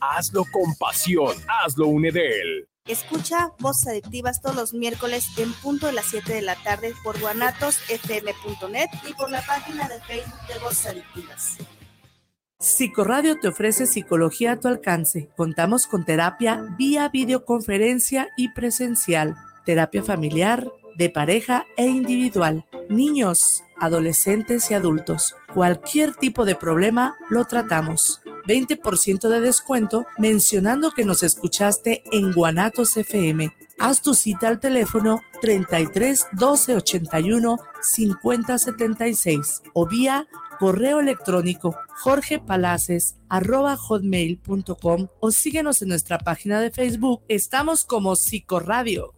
Hazlo con pasión. Hazlo Unedel. Escucha Voces Adictivas todos los miércoles en punto de las 7 de la tarde por guanatosfm.net y por la página de Facebook de Voces Adictivas. Psicoradio te ofrece psicología a tu alcance. Contamos con terapia vía videoconferencia y presencial, terapia familiar, de pareja e individual, niños, adolescentes y adultos. Cualquier tipo de problema lo tratamos. 20% de descuento mencionando que nos escuchaste en Guanatos FM. Haz tu cita al teléfono 33 12 81 50 76 o vía correo electrónico jorgepalaces arroba hotmail.com o síguenos en nuestra página de Facebook. Estamos como Psicoradio.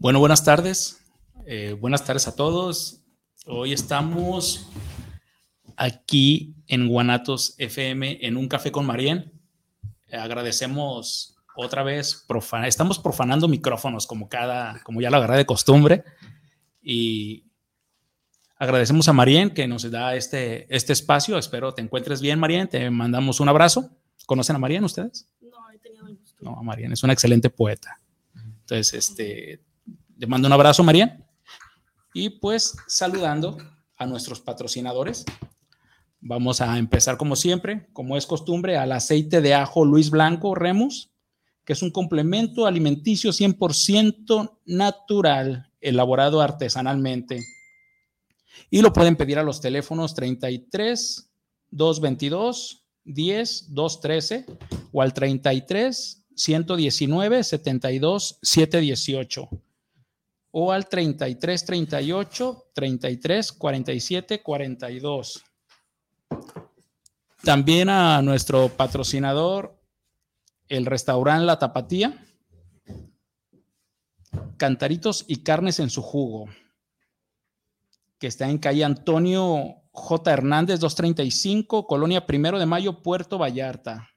Bueno, buenas tardes. Eh, buenas tardes a todos. Hoy estamos aquí en Guanatos FM en un café con Marien. agradecemos otra vez, estamos profanando micrófonos como cada, como ya lo agarré de costumbre. Y agradecemos a Marien que nos da este, este espacio. Espero te encuentres bien, Marien. Te mandamos un abrazo. ¿Conocen a Marien ustedes? No, he tenido el gusto. No, Marien es una excelente poeta. Entonces, este, le mando un abrazo, María. Y pues saludando a nuestros patrocinadores. Vamos a empezar como siempre, como es costumbre, al aceite de ajo Luis Blanco Remus, que es un complemento alimenticio 100% natural, elaborado artesanalmente. Y lo pueden pedir a los teléfonos 33 222 10 213 o al 33 119 72 718 o al 33 38 33 47 42. También a nuestro patrocinador, el restaurante La Tapatía, Cantaritos y Carnes en su jugo, que está en calle Antonio J. Hernández 235, Colonia Primero de Mayo, Puerto Vallarta.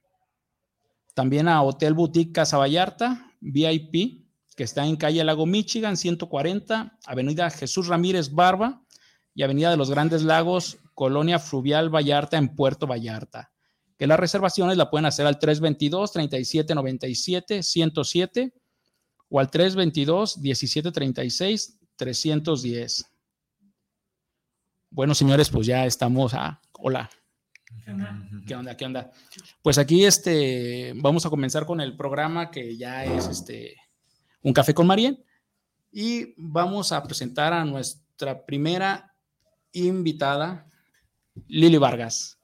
También a Hotel Boutique Casa Vallarta, VIP, que está en calle Lago Michigan, 140, Avenida Jesús Ramírez Barba y Avenida de los Grandes Lagos, Colonia Fluvial Vallarta en Puerto Vallarta. Que las reservaciones la pueden hacer al 322-3797-107 o al 322-1736-310. Bueno, señores, pues ya estamos. a hola. ¿Qué onda? ¿Qué onda? Pues aquí este, vamos a comenzar con el programa que ya es este, un café con Marien y vamos a presentar a nuestra primera invitada, Lili Vargas.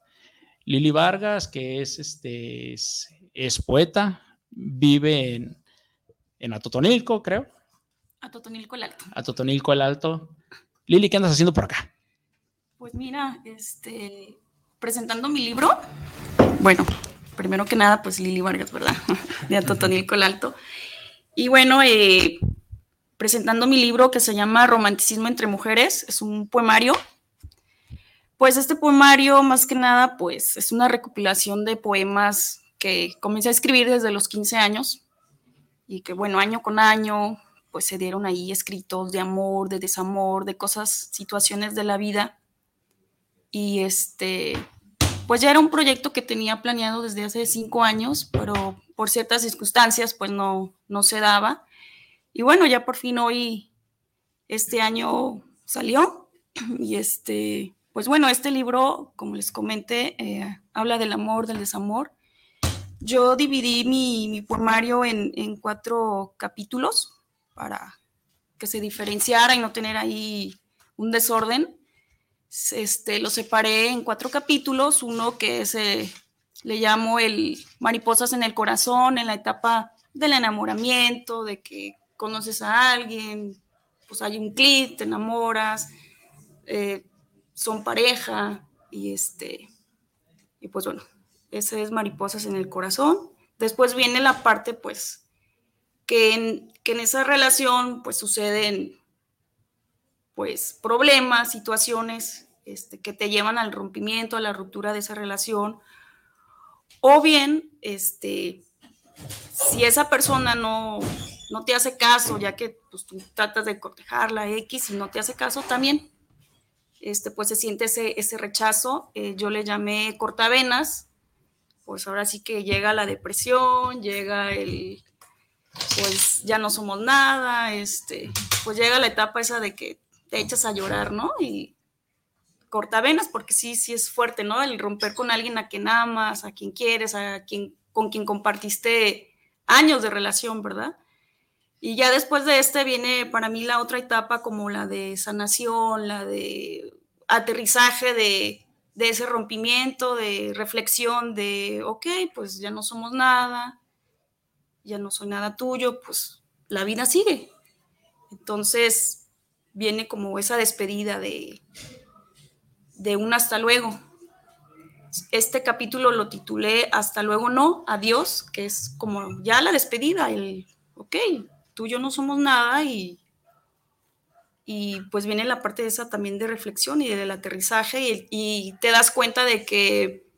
Lili Vargas, que es, este, es, poeta, vive en, en Atotonilco, creo. Atotonilco el Alto. Atotonilco el Alto. Lili, ¿qué andas haciendo por acá? Pues mira, este, presentando mi libro. Bueno, primero que nada, pues Lili Vargas, ¿verdad? De Atotonilco el Alto. Y bueno, eh, presentando mi libro que se llama Romanticismo entre Mujeres, es un poemario. Pues este poemario, más que nada, pues es una recopilación de poemas que comencé a escribir desde los 15 años y que, bueno, año con año, pues se dieron ahí escritos de amor, de desamor, de cosas, situaciones de la vida. Y este, pues ya era un proyecto que tenía planeado desde hace cinco años, pero por ciertas circunstancias, pues no, no se daba. Y bueno, ya por fin hoy, este año salió. Y este, pues bueno, este libro, como les comenté, eh, habla del amor, del desamor. Yo dividí mi, mi en, cuatro capítulos para, que se diferenciara y no tener ahí un desorden, este, lo separé en cuatro capítulos, uno que se le llamo el mariposas en el corazón, en la etapa del enamoramiento, de que conoces a alguien, pues hay un clic, te enamoras, eh, son pareja y este, y pues bueno, ese es mariposas en el corazón. Después viene la parte pues que en, que en esa relación pues suceden pues problemas, situaciones este, que te llevan al rompimiento, a la ruptura de esa relación. O bien, este, si esa persona no, no te hace caso, ya que pues, tú tratas de cortejarla X y no te hace caso, también este, pues se siente ese, ese rechazo. Eh, yo le llamé cortavenas, pues ahora sí que llega la depresión, llega el, pues ya no somos nada, este, pues llega la etapa esa de que te echas a llorar, ¿no? Cortavenas, porque sí, sí es fuerte, ¿no? El romper con alguien a quien amas, a quien quieres, a quien, con quien compartiste años de relación, ¿verdad? Y ya después de este viene para mí la otra etapa como la de sanación, la de aterrizaje de, de ese rompimiento, de reflexión, de, ok, pues ya no somos nada, ya no soy nada tuyo, pues la vida sigue. Entonces viene como esa despedida de, de un hasta luego. Este capítulo lo titulé Hasta luego no, adiós, que es como ya la despedida, el, ok, tú y yo no somos nada y, y pues viene la parte de esa también de reflexión y del aterrizaje y, y te das cuenta de que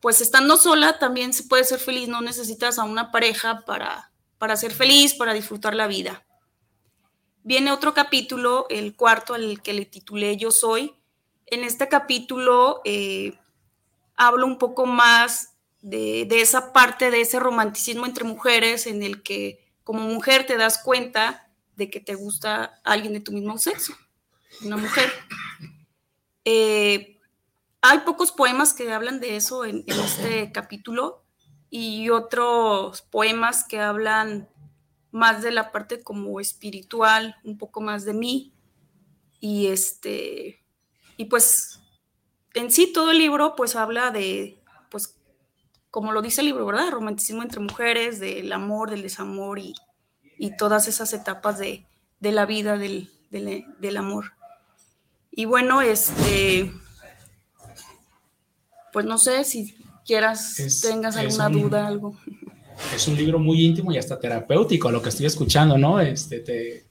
pues estando sola también se puede ser feliz, no necesitas a una pareja para, para ser feliz, para disfrutar la vida. Viene otro capítulo, el cuarto al que le titulé Yo Soy. En este capítulo eh, hablo un poco más de, de, esa parte de ese romanticismo entre mujeres en el que como mujer te das cuenta de que te gusta alguien de tu mismo sexo, una mujer. Eh, hay pocos poemas que hablan de eso en, en, este capítulo y otros poemas que hablan más de la parte como espiritual, un poco más de mí. Y este, y pues en sí todo el libro pues habla de, pues como lo dice el libro, ¿verdad? Romanticismo entre mujeres, del amor, del desamor y, y todas esas etapas de, de la vida del, del, del amor. Y bueno, este pues no sé si quieras, es, tengas alguna un, duda, algo. Es un libro muy íntimo y hasta terapéutico, lo que estoy escuchando, ¿no? Este, te,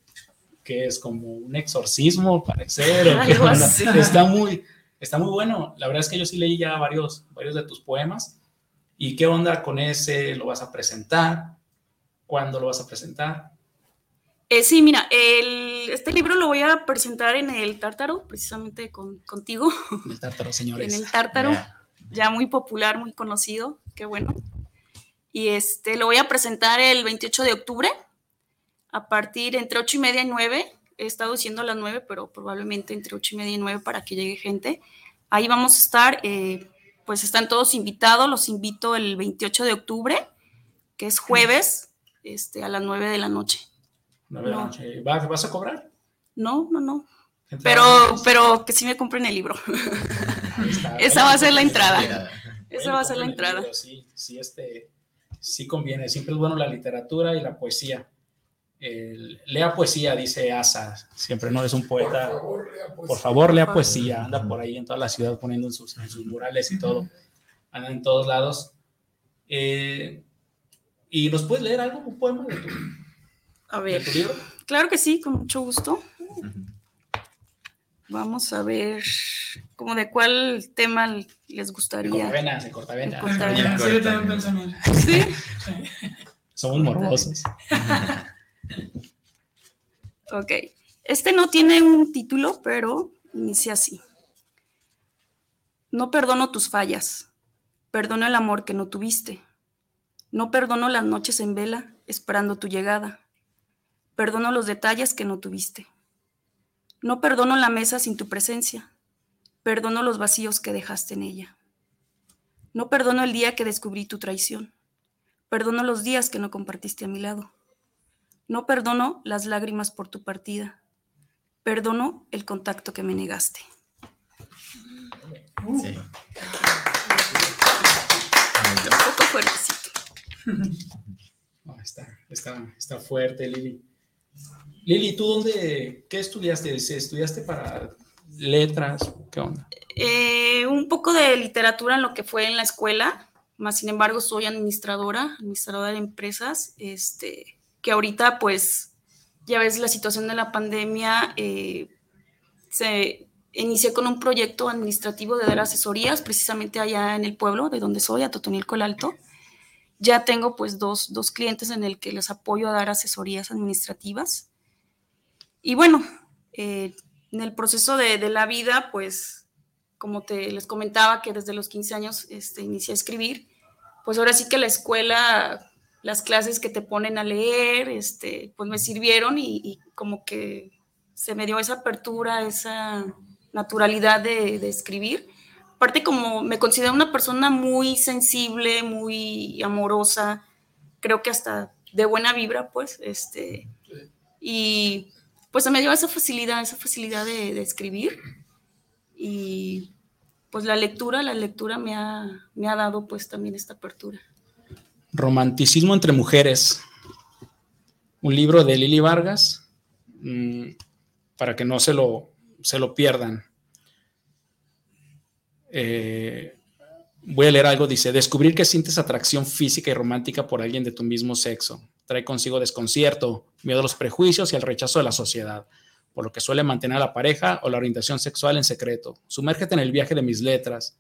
que es como un exorcismo, parecer, o está muy, está muy bueno. La verdad es que yo sí leí ya varios, varios de tus poemas. ¿Y qué onda con ese? ¿Lo vas a presentar? ¿Cuándo lo vas a presentar? Eh, sí, mira, el, este libro lo voy a presentar en el Tártaro, precisamente con, contigo. En el Tártaro, señores. En el Tártaro. Yeah ya muy popular, muy conocido, qué bueno. Y este lo voy a presentar el 28 de octubre, a partir entre 8 y media y 9. He estado diciendo las 9, pero probablemente entre 8 y media y 9 para que llegue gente. Ahí vamos a estar, eh, pues están todos invitados, los invito el 28 de octubre, que es jueves, este, a las 9 de la noche. 9 de la noche. ¿Vas, ¿Vas a cobrar? No, no, no. Pero, pero que sí me compren el libro. Esa va a ser la entrada. Esa va a ser la entrada. Sí, sí, este, sí conviene. Siempre es bueno la literatura y la poesía. El, lea poesía, dice Asa. Siempre no es un poeta. Por favor, lea poesía. Por favor, lea poesía. Anda por ahí en toda la ciudad poniendo en sus, en sus murales y todo. Anda en todos lados. Eh, ¿Y nos puedes leer algo, un poema de tu, a ver, de tu libro? Claro que sí, con mucho gusto. Uh -huh. Vamos a ver, como de cuál tema les gustaría. Cortavenas, de cortavenas. cortavenas. Sí, yo también pienso en él. ¿Sí? Somos morbosos. Ok. Este no tiene un título, pero inicia así. No perdono tus fallas. Perdono el amor que no tuviste. No perdono las noches en vela esperando tu llegada. Perdono los detalles que no tuviste. No perdono la mesa sin tu presencia. Perdono los vacíos que dejaste en ella. No perdono el día que descubrí tu traición. Perdono los días que no compartiste a mi lado. No perdono las lágrimas por tu partida. Perdono el contacto que me negaste. Sí. Un poco fuertecito. está, está, está fuerte, Lili. Lili, ¿tú dónde, qué estudiaste? ¿Estudiaste para letras? ¿Qué onda? Eh, un poco de literatura en lo que fue en la escuela, más sin embargo soy administradora, administradora de empresas, este, que ahorita pues ya ves la situación de la pandemia, eh, se inicié con un proyecto administrativo de dar asesorías precisamente allá en el pueblo de donde soy, a Totonilco el Alto. Ya tengo pues dos, dos clientes en el que les apoyo a dar asesorías administrativas. Y bueno, eh, en el proceso de, de, la vida, pues como te les comentaba que desde los 15 años este, inicié a escribir, pues ahora sí que la escuela, las clases que te ponen a leer, este, pues me sirvieron y, y como que se me dio esa apertura, esa naturalidad de, de escribir. Aparte como me considero una persona muy sensible, muy amorosa, creo que hasta de buena vibra, pues, este, y pues se me dio esa facilidad, esa facilidad de, de escribir y pues la lectura, la lectura me ha, me ha dado pues también esta apertura. Romanticismo entre mujeres, un libro de Lili Vargas, mmm, para que no se lo, se lo pierdan. Eh, voy a leer algo, dice, descubrir que sientes atracción física y romántica por alguien de tu mismo sexo. Trae consigo desconcierto, miedo a los prejuicios y al rechazo de la sociedad, por lo que suele mantener a la pareja o la orientación sexual en secreto. Sumérgete en el viaje de mis letras.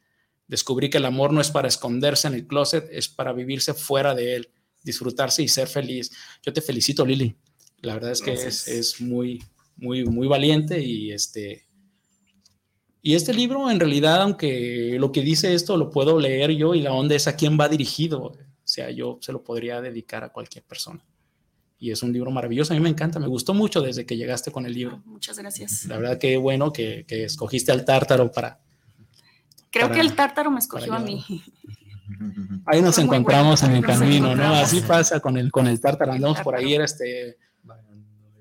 Descubrí que el amor no es para esconderse en el closet, es para vivirse fuera de él, disfrutarse y ser feliz. Yo te felicito, Lili. La verdad es que es, es, muy, muy, muy valiente y este, y este libro, en realidad, aunque lo que dice esto lo puedo leer yo y la onda es a quién va dirigido, o sea, yo se lo podría dedicar a cualquier persona. Y es un libro maravilloso, a mí me encanta, me gustó mucho desde que llegaste con el libro. Muchas gracias. La verdad que bueno que, que escogiste al tártaro para... Creo para, que el tártaro me escogió a mí. Ahí nos Fue encontramos bueno. en el camino, ¿no? Así pasa con el, con el tártaro, andamos por ahí, era este,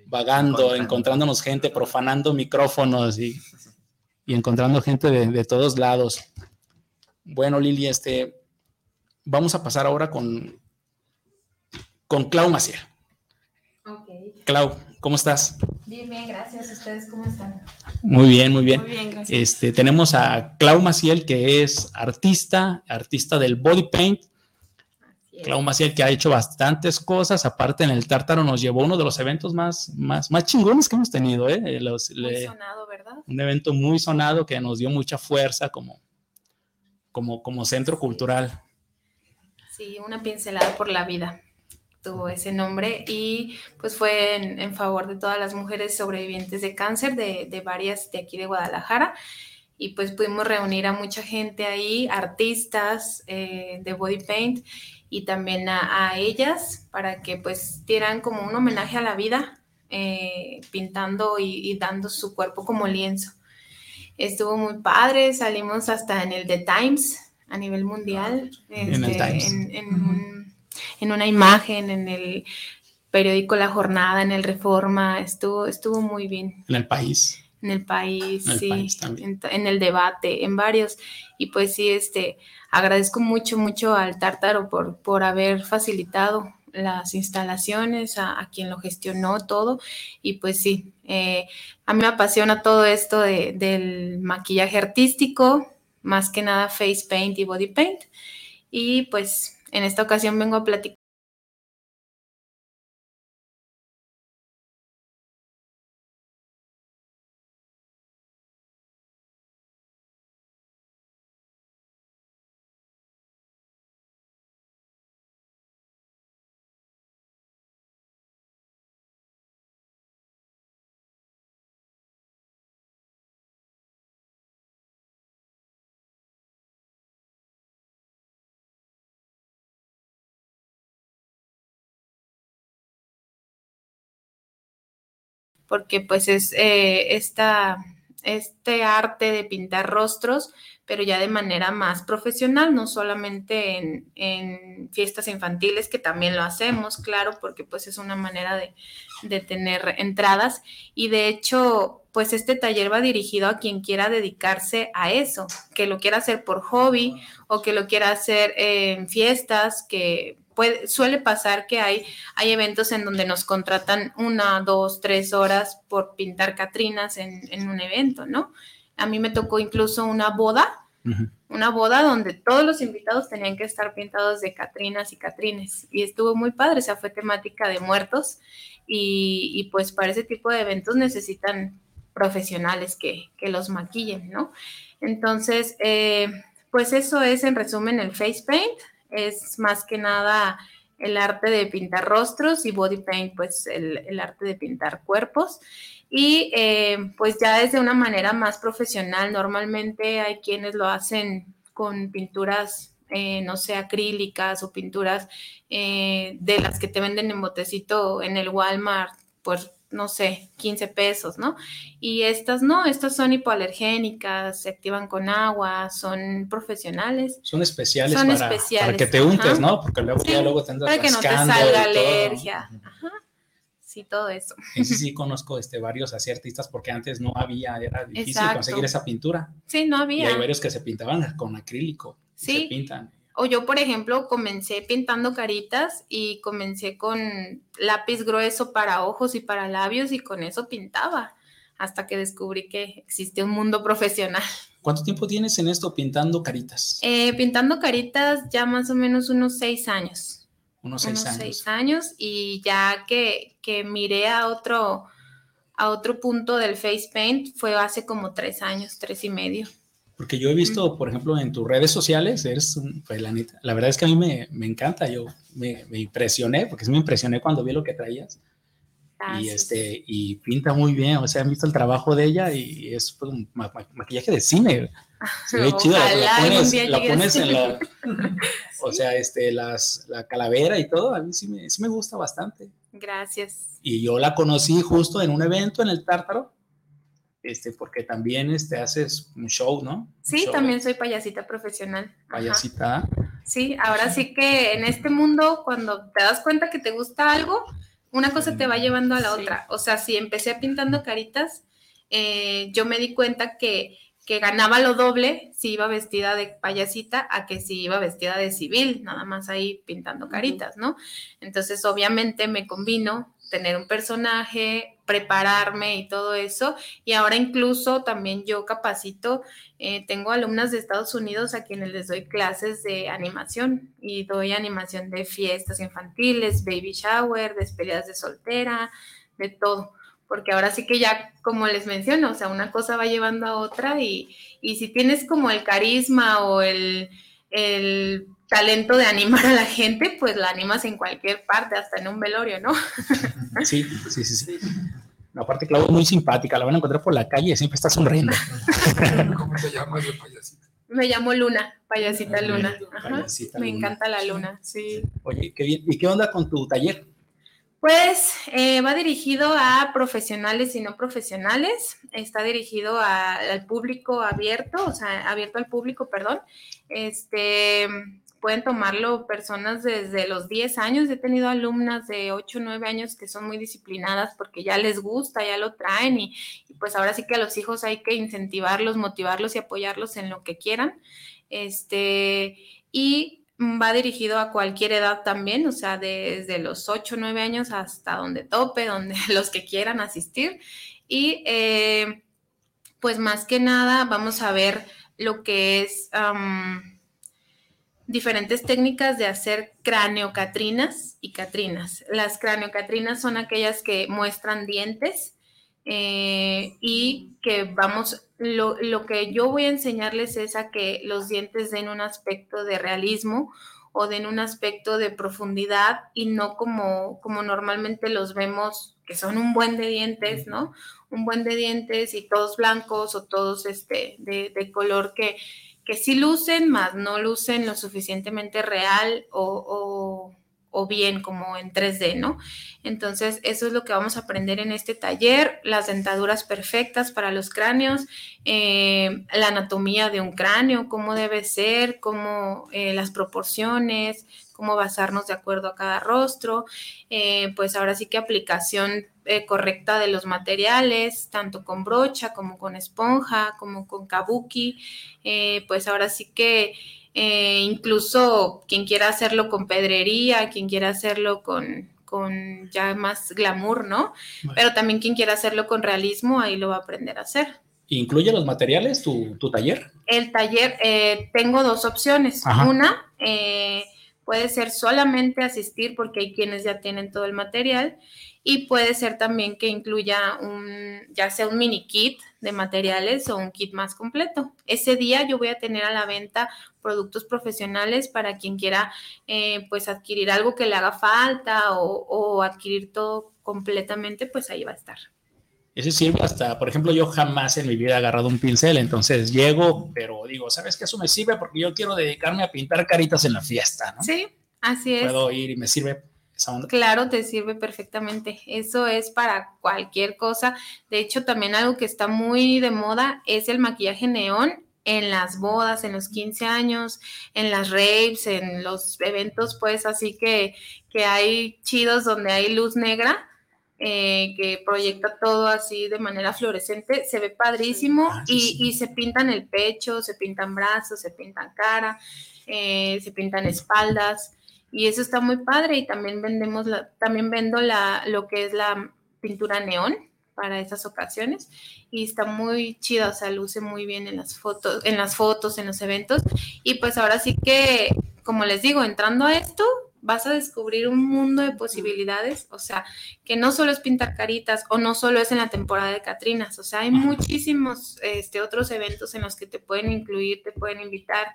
vagando, encontrándonos gente, profanando micrófonos y y encontrando gente de, de, todos lados. Bueno, Lili, este, vamos a pasar ahora con, con Clau Maciel. Okay. Clau, ¿cómo estás? Bien, bien, gracias. ¿Ustedes cómo están? Muy bien, muy bien. Muy bien, gracias. Este, tenemos a Clau Maciel, que es artista, artista del body paint. Clau Maciel, que ha hecho bastantes cosas, aparte en el Tártaro nos llevó uno de los eventos más, más, más chingones que hemos tenido. ¿eh? Los, Muy le, sonado, ¿verdad? Un evento muy sonado que nos dio mucha fuerza como, como, como centro cultural. Sí, una pincelada por la vida tuvo ese nombre y pues fue en, en favor de todas las mujeres sobrevivientes de cáncer de, de varias de aquí de Guadalajara y pues pudimos reunir a mucha gente ahí, artistas eh, de body paint y también a, a, ellas para que pues dieran como un homenaje a la vida, eh, pintando y, y, dando su cuerpo como lienzo. Estuvo muy padre, salimos hasta en el The Times a nivel mundial, en, el este, Times. en, en, un, en una imagen, en el periódico La Jornada, en el Reforma, estuvo, estuvo muy bien. En el país en el país, en el sí, país en, en, el debate, en varios. Y pues sí, este, agradezco mucho, mucho al Tártaro por, por haber facilitado las instalaciones, a, a, quien lo gestionó todo. Y pues sí, eh, a mí me apasiona todo esto de, del maquillaje artístico, más que nada face paint y body paint. Y pues en esta ocasión vengo a platicar porque pues es eh, esta, este arte de pintar rostros, pero ya de manera más profesional, no solamente en, en, fiestas infantiles, que también lo hacemos, claro, porque pues es una manera de, de tener entradas. Y de hecho, pues este taller va dirigido a quien quiera dedicarse a eso, que lo quiera hacer por hobby o que lo quiera hacer en fiestas, que puede, suele pasar que hay, hay eventos en donde nos contratan una, dos, tres horas por pintar Catrinas en, en un evento, ¿no? A mí me tocó incluso una boda, una boda donde todos los invitados tenían que estar pintados de Catrinas y Catrines. Y estuvo muy padre, o sea, fue temática de muertos. Y, y pues para ese tipo de eventos necesitan profesionales que, que los maquillen, ¿no? Entonces, eh, pues eso es en resumen el face paint. Es más que nada el arte de pintar rostros y body paint, pues el, el arte de pintar cuerpos. Y eh, pues ya desde una manera más profesional, normalmente hay quienes lo hacen con pinturas, eh, no sé, acrílicas o pinturas eh, de las que te venden en botecito en el Walmart, pues no sé, 15 pesos, ¿no? Y estas no, estas son hipoalergénicas, se activan con agua, son profesionales. Son especiales, Son para, especiales, para que te untes, ajá. ¿no? Porque luego Sí, ya luego te andas Para que no te y salga alergia. Ajá. Sí, todo eso. Sí sí conozco este, varios así artistas porque antes no había, era difícil Exacto. conseguir esa pintura. Sí, no Y había. hay varios que se pintaban con acrílico. y Sí. Se pintan. O yo, por ejemplo, comencé pintando caritas y comencé con lápiz grueso para ojos y para labios y con eso pintaba hasta que descubrí que existe un mundo profesional. ¿Cuánto tiempo tienes en esto pintando caritas? Eh, pintando caritas ya más o menos unos seis años. Unos seis unos años. seis años y ya que, que miré a otro, a otro punto del face paint fue hace como tres años, tres y medio. Porque yo he visto, por ejemplo, en tus redes sociales, eres un, pues, la, neta, la verdad es que a mí me, me encanta, yo me, me impresioné, porque sí me impresioné cuando vi lo que traías. Y, Gracias. este, y pinta muy bien, o sea, han visto el trabajo de ella y es pues, un ma- ma- maquillaje de cine. Se ve chido, la- pones, la pones en la, o sea, este, las, la calavera y todo, a mí sí me, sí me gusta bastante. Gracias. Y yo la conocí justo en un evento en el Tártaro, este, porque también este, haces un show, ¿no? Sí, show, también soy payasita profesional. Ajá. Payasita. Sí, ahora sí que en este mundo, cuando te das cuenta que te gusta algo, una cosa te va llevando a la Sí. otra. O sea, si empecé pintando caritas, eh, yo me di cuenta que, que ganaba lo doble si iba vestida de payasita a que si iba vestida de civil, nada más ahí pintando caritas, ¿no? Entonces, obviamente me combino tener un personaje, prepararme y todo eso. Y ahora incluso también yo capacito eh, tengo alumnas de Estados Unidos a quienes les doy clases de animación y doy animación de fiestas infantiles, baby shower, despedidas de soltera, de todo. Porque ahora sí que ya, como les menciono, o sea, una cosa va llevando a otra y, y si tienes como el carisma o el, el talento de animar a la gente, pues la animas en cualquier parte, hasta en un velorio, ¿no? Sí, sí, sí, sí. No, aparte, Clau es muy simpática, la van a encontrar por la calle siempre está sonriendo. ¿Cómo te llamas de payasita? Me llamo Luna, payasita Luna. Ajá. Payasita Me Luna. encanta la luna, sí. Oye, qué bien. ¿Y qué onda con tu taller? Pues eh, va dirigido a profesionales y no profesionales. Está dirigido a- al público abierto, o sea, abierto al público, perdón. Este, pueden tomarlo personas desde los 10 años. He tenido alumnas de 8 o 9 años que son muy disciplinadas porque ya les gusta, ya lo traen y, pues ahora sí que a los hijos hay que incentivarlos, motivarlos y apoyarlos en lo que quieran. Este, y va dirigido a cualquier edad también, o sea, desde los 8 o 9 años hasta donde tope, donde los que quieran asistir. Y eh, pues más que nada vamos a ver lo que es diferentes técnicas de hacer craneocatrinas y catrinas. Las craneocatrinas son aquellas que muestran dientes eh, y que vamos, lo, lo que yo voy a enseñarles es a que los dientes den un aspecto de realismo o den un aspecto de profundidad y no como, como normalmente los vemos, que son un buen de dientes, ¿no? Un buen de dientes y todos blancos o todos este, de, de color que, que sí lucen, más no lucen lo suficientemente real o, o, bien como en 3D, ¿no? Entonces, eso es lo que vamos a aprender en este taller, las dentaduras perfectas para los cráneos, eh, la anatomía de un cráneo, cómo debe ser, cómo eh, las proporciones, cómo basarnos de acuerdo a cada rostro, eh, pues ahora sí que aplicación correcta de los materiales, tanto con brocha como con esponja, como con kabuki, pues ahora sí que eh, incluso quien quiera hacerlo con pedrería, quien quiera hacerlo con, con ya más glamour, ¿no? Pero también quien quiera hacerlo con realismo, ahí lo va a aprender a hacer. ¿Incluye los materiales tu, tu taller? El taller, eh, tengo dos opciones. Una, eh, puede ser solamente asistir porque hay quienes ya tienen todo el material y puede ser también que incluya un, ya sea un mini kit de materiales o un kit más completo. Ese día yo voy a tener a la venta productos profesionales para quien quiera eh, pues adquirir algo que le haga falta o, adquirir todo completamente, pues ahí va a estar. Ese sirve hasta, por ejemplo, yo jamás en mi vida he agarrado un pincel, entonces llego, pero digo, ¿sabes qué? Eso me sirve porque yo quiero dedicarme a pintar caritas en la fiesta, ¿no? Sí, así es. Puedo ir y me sirve Claro, te sirve perfectamente. Eso es para cualquier cosa. De hecho, también algo que está muy de moda es el maquillaje neón en las bodas, en los 15 años, en las raves, en los eventos, pues así que, que hay chidos donde hay luz negra. Eh, que proyecta todo así de manera fluorescente, se ve padrísimo ah, y, y, se pintan el pecho, se pintan brazos, se pintan cara, eh, se pintan espaldas y eso está muy padre y también vendemos la, también vendo la, lo que es la pintura neón para esas ocasiones y está muy chida, o sea, luce muy bien en las fotos, en las fotos, en los eventos y pues ahora sí que, como les digo, entrando a esto, vas a descubrir un mundo de posibilidades, o sea, que no solo es pintar caritas o no solo es en la temporada de Catrinas, o sea, hay muchísimos este, otros eventos en los que te pueden incluir, te pueden invitar,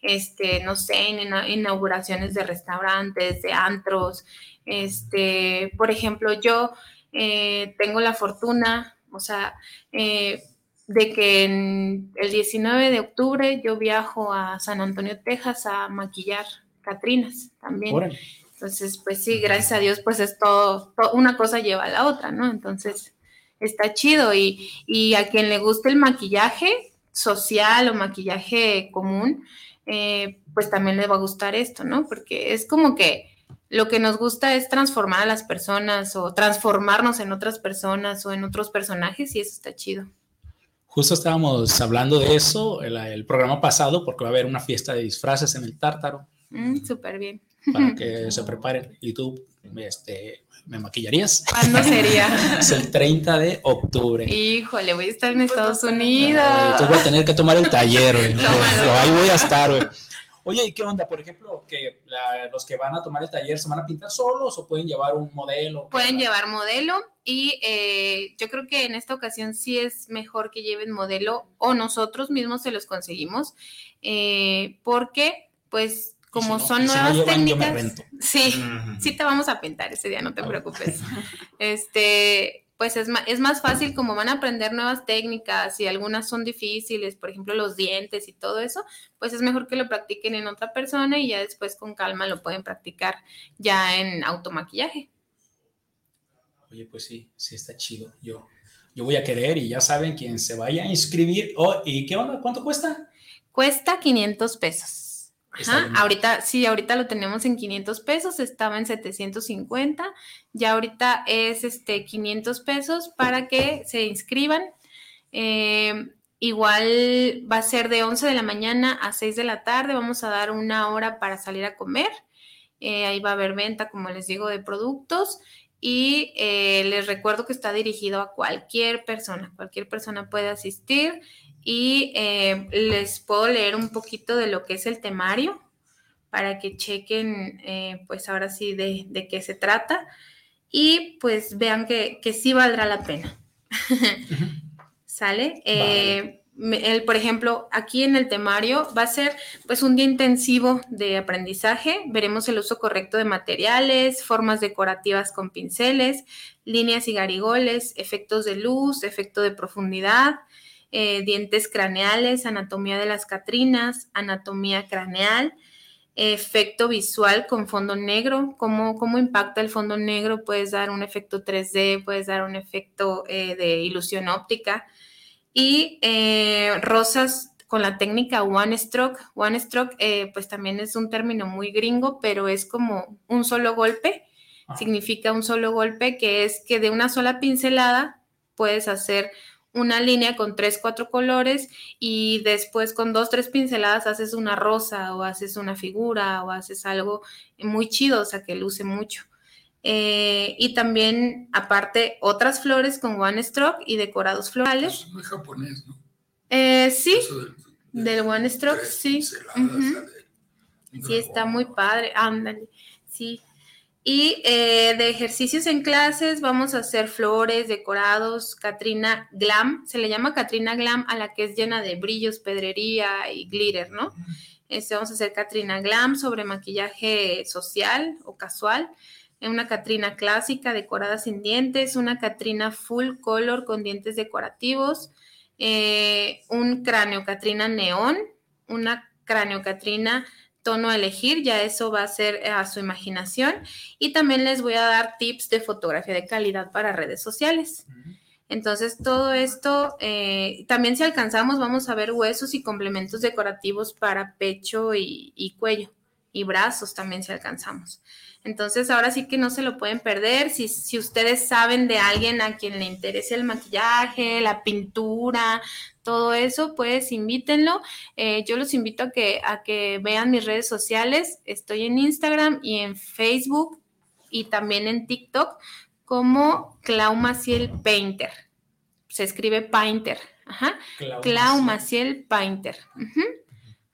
este, no sé, en inauguraciones de restaurantes, de antros, este, por ejemplo, yo eh, tengo la fortuna, o sea, eh, de que en el 19 de octubre yo viajo a San Antonio, Texas a maquillar Catrinas también. Entonces, pues sí, gracias a Dios, pues es todo, una cosa lleva a la otra, ¿no? Entonces, está chido y, y a quien le guste el maquillaje social o maquillaje común, eh, pues también le va a gustar esto, ¿no? Porque es como que lo que nos gusta es transformar a las personas o transformarnos en otras personas o en otros personajes y eso está chido. Justo estábamos hablando de eso el, el programa pasado porque va a haber una fiesta de disfraces en el Tártaro. Mm, Súper bien. Para que se preparen. ¿Y tú este, me maquillarías? ¿Cuándo sería? es el 30 de octubre. Híjole, voy a estar en Estados Unidos. tú vas a tener que tomar el taller, ahí voy a estar, güey. Oye, ¿y qué onda? Por ejemplo, que los que van a tomar el taller se van a pintar solos o pueden llevar un modelo. Pueden llevar modelo y eh, yo creo que en esta ocasión sí es mejor que lleven modelo o nosotros mismos se los conseguimos eh, porque pues como son nuevas técnicas, sí, sí te vamos a pintar ese día, no te preocupes. Este, pues es más, es más fácil como van a aprender nuevas técnicas y algunas son difíciles, por ejemplo los dientes y todo eso, pues es mejor que lo practiquen en otra persona y ya después con calma lo pueden practicar ya en automaquillaje. Oye, pues sí, sí está chido. Yo, yo voy a querer y ya saben quién se vaya a inscribir. Oh, ¿Y qué onda? ¿Cuánto cuesta? Cuesta 500 pesos. Ajá, ahorita, sí, ahorita lo tenemos en 500 pesos, estaba en 750, ya ahorita es este 500 pesos para que se inscriban. Eh, igual va a ser de 11 de la mañana a 6 de la tarde, vamos a dar una hora para salir a comer. Eh, ahí va a haber venta, como les digo, de productos. Y eh, les recuerdo que está dirigido a cualquier persona, cualquier persona puede asistir y eh, les puedo leer un poquito de lo que es el temario para que chequen, eh, pues ahora sí, de, qué se trata y pues vean que, sí valdrá la pena. ¿Sale? Eh, el, por ejemplo, aquí en el temario va a ser pues un día intensivo de aprendizaje. Veremos el uso correcto de materiales, formas decorativas con pinceles, líneas y garigoles, efectos de luz, efecto de profundidad, eh, dientes craneales, anatomía de las catrinas, anatomía craneal, efecto visual con fondo negro, cómo, cómo impacta el fondo negro, puedes dar un efecto 3D, puedes dar un efecto eh, de ilusión óptica. Y eh, rosas con la técnica One Stroke. One Stroke eh, pues también es un término muy gringo, pero es como un solo golpe, significa un solo golpe, que es que de una sola pincelada puedes hacer una línea con tres, cuatro colores y después con dos, tres pinceladas haces una rosa o haces una figura o haces algo muy chido, o sea, que luce mucho. Eh, y también, aparte, otras flores con one stroke y decorados florales. Es muy japonés, ¿no? Eh, sí, del, del one stroke, sí. Sí, está muy padre. Ándale, sí. Y eh, de ejercicios en clases vamos a hacer flores, decorados, Catrina Glam. Se le llama Catrina Glam a la que es llena de brillos, pedrería y glitter, ¿no? Este, vamos a hacer Catrina Glam sobre maquillaje social o casual. Una Catrina clásica decorada sin dientes. Una Catrina full color con dientes decorativos. eh, un cráneo Catrina neón. Una cráneo Catrina tono a elegir, ya eso va a ser a su imaginación. Y también les voy a dar tips de fotografía de calidad para redes sociales. Entonces, todo esto, eh, también si alcanzamos, vamos a ver huesos y complementos decorativos para pecho y, y cuello y brazos también si alcanzamos. Entonces, ahora sí que no se lo pueden perder. Si, si ustedes saben de alguien a quien le interese el maquillaje, la pintura, todo eso, pues invítenlo. Eh, yo los invito a que, a que vean mis redes sociales. Estoy en Instagram y en Facebook y también en TikTok como Clau Maciel Painter. Se escribe Painter. Ajá. Clau Maciel Painter.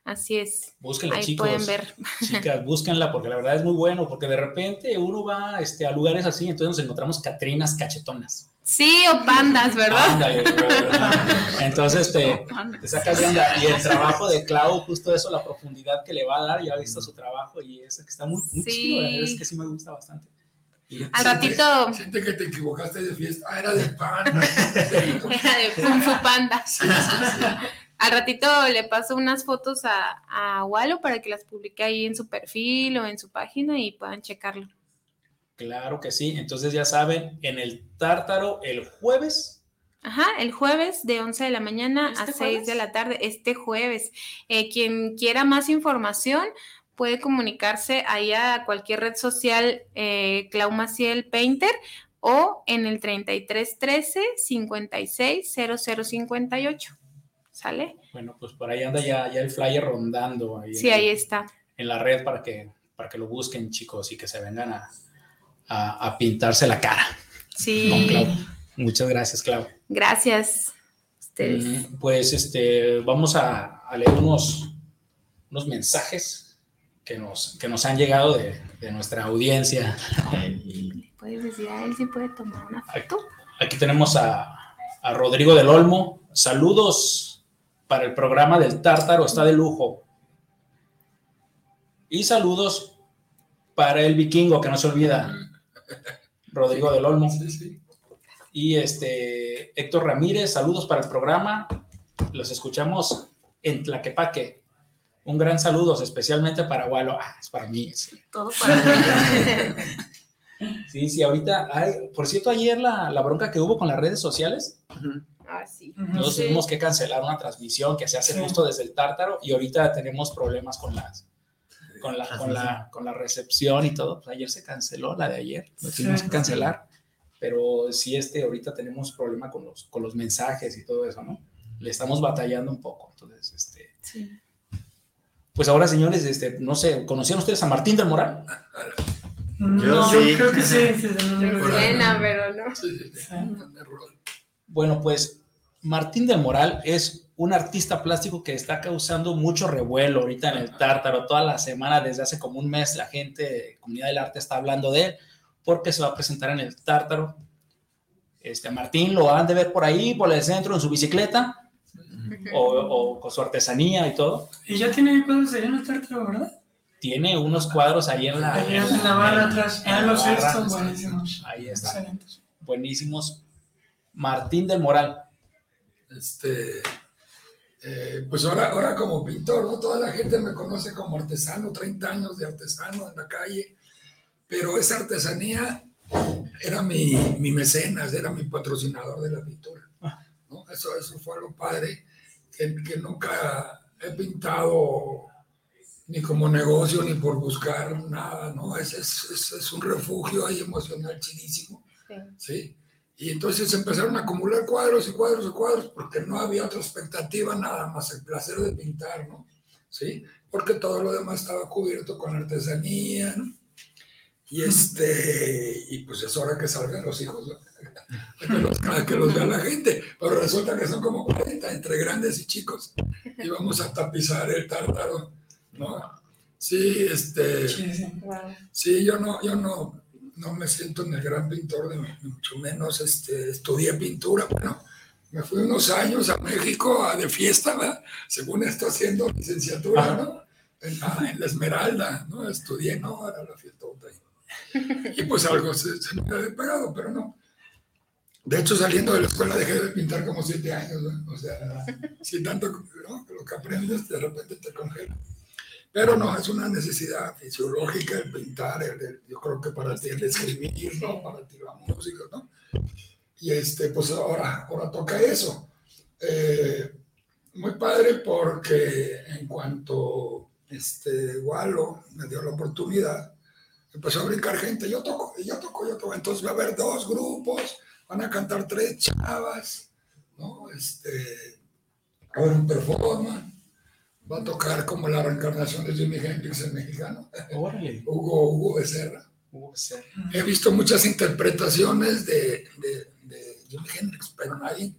Así es. Búsquenla, Ahí chicos. pueden ver. Chicas, búsquenla porque la verdad es muy bueno, porque de repente uno va este, a lugares así, entonces nos encontramos Catrinas cachetonas. Sí, o pandas, ¿verdad? Ándale, ¿verdad? Entonces te, te sacas de onda. Y el trabajo de Clau, justo eso, la profundidad que le va a dar, ya he visto su trabajo y es que está muy, muy Sí. chido, la verdad es que sí me gusta bastante. Y- Al ratito Siente que te equivocaste de fiesta. Ah, era de pan. era de Kung Fu Panda. Al ratito le paso unas fotos a, a Walo para que las publique ahí en su perfil o en su página y puedan checarlo. Claro que sí. Entonces ya saben, en el Tártaro el jueves. Ajá, el jueves de 11 de la mañana ¿Este a 6 jueves? de la tarde, este jueves. Eh, quien quiera más información puede comunicarse ahí a cualquier red social, eh, Clau Maciel Painter, o en el 3313 56 0058. ¿Sale? Bueno, pues por ahí anda ya, ya el flyer rondando ahí, Sí, en, ahí está. en la red para que, para que lo busquen, chicos, y que se vengan a, a- a pintarse la cara Sí. con Clau. Muchas gracias, Clau. Gracias. Ustedes. Mm, Pues este, vamos a, a leer unos, unos mensajes que nos, que nos han llegado de, de nuestra audiencia. ¿Puedes decir a él si puede tomar una foto? Aquí tenemos a, a Rodrigo del Olmo. Saludos para el programa del Tártaro, está de lujo. Y saludos para el vikingo, que no se olvida, Rodrigo del Olmo. Sí, sí. Y este Héctor Ramírez, saludos para el programa. Los escuchamos en Tlaquepaque. Un gran saludo, especialmente para Walo. Ah, es para mí. Sí, Todo para sí, sí, ahorita. Ay, por cierto, ayer la, la bronca que hubo con las redes sociales, Ah, sí. nos Sí. tuvimos que cancelar una transmisión que se hace Sí. justo desde el Tártaro y ahorita tenemos problemas con las. Con la, con, la, con la recepción y todo. Pues ayer se canceló la de ayer, lo Sí, tuvimos que cancelar. Pero sí, este, ahorita tenemos problema con los, con los mensajes y todo eso, ¿no? Le estamos batallando un poco. Entonces, este, Sí. pues ahora, señores, este, no sé, ¿conocían ustedes a Martín del Moral? No, Yo sí. creo que sí. no suena, pero no. Bueno, pues Martín del Moral es un artista plástico que está causando mucho revuelo ahorita en el Tártaro. Toda la semana, desde hace como un mes, la gente, comunidad del arte, está hablando de él porque se va a presentar en el Tártaro. Este, Martín lo han de ver por ahí, por el centro, en su bicicleta o, o con su artesanía y todo. Y ya tiene cuadros ahí en el tártaro, ¿verdad? Tiene unos cuadros ahí en la, Ahí en la barra atrás. Ah, los visto buenísimos. Ahí está. Excelentes. Buenísimos. Martín del Moral. Este, Eh, pues ahora, ahora como pintor, ¿no? Toda la gente me conoce como artesano, 30 años de artesano en la calle, pero esa artesanía era mi, mi mecenas, era mi patrocinador de la pintura. ¿no? Eso, eso fue algo padre, que, que nunca he pintado ni como negocio ni por buscar nada, ¿no? Es, es, es, es un refugio ahí emocional chidísimo, Sí. ¿sí? Y entonces empezaron a acumular cuadros y cuadros y cuadros porque no había otra expectativa nada más el placer de pintar, ¿no? ¿Sí? Porque todo lo demás estaba cubierto con artesanía, ¿no? Y este, y pues es hora que salgan los hijos, ¿no? que los, que los vea la gente, pero resulta que son como 40 entre grandes y chicos y vamos a tapizar el tártaro, ¿no? Sí, este. Sí, yo no, yo no, no me siento en el gran pintor, de, mucho menos este, estudié pintura. Bueno, me fui unos años a México a, de fiesta, ¿verdad? según esto haciendo licenciatura, ¿no? En la, en la Esmeralda, ¿no? Estudié, ¿no? Era la fiesta ahí. Y pues algo se, se me había pegado, pero no. De hecho, saliendo de la escuela dejé de pintar como siete años, ¿no? O sea, si tanto, ¿no? Lo que aprendes de repente te congela. Pero no, es una necesidad fisiológica el pintar, el- el- yo creo que para ti el escribir, ¿no? Para ti la música, ¿no? Y este, pues ahora, ahora toca eso. Eh, muy padre porque en cuanto este, Walo me dio la oportunidad, empezó a brincar gente, yo toco, yo toco, yo toco. Entonces va a haber dos grupos, van a cantar tres chavas, ¿no? Este, a haber un performance, va a tocar como la reencarnación de Jimi Hendrix en mexicano, Órale. Hugo, Hugo Becerra. Hugo Becerra. He visto muchas interpretaciones de, de, de Jimi Hendrix, pero nadie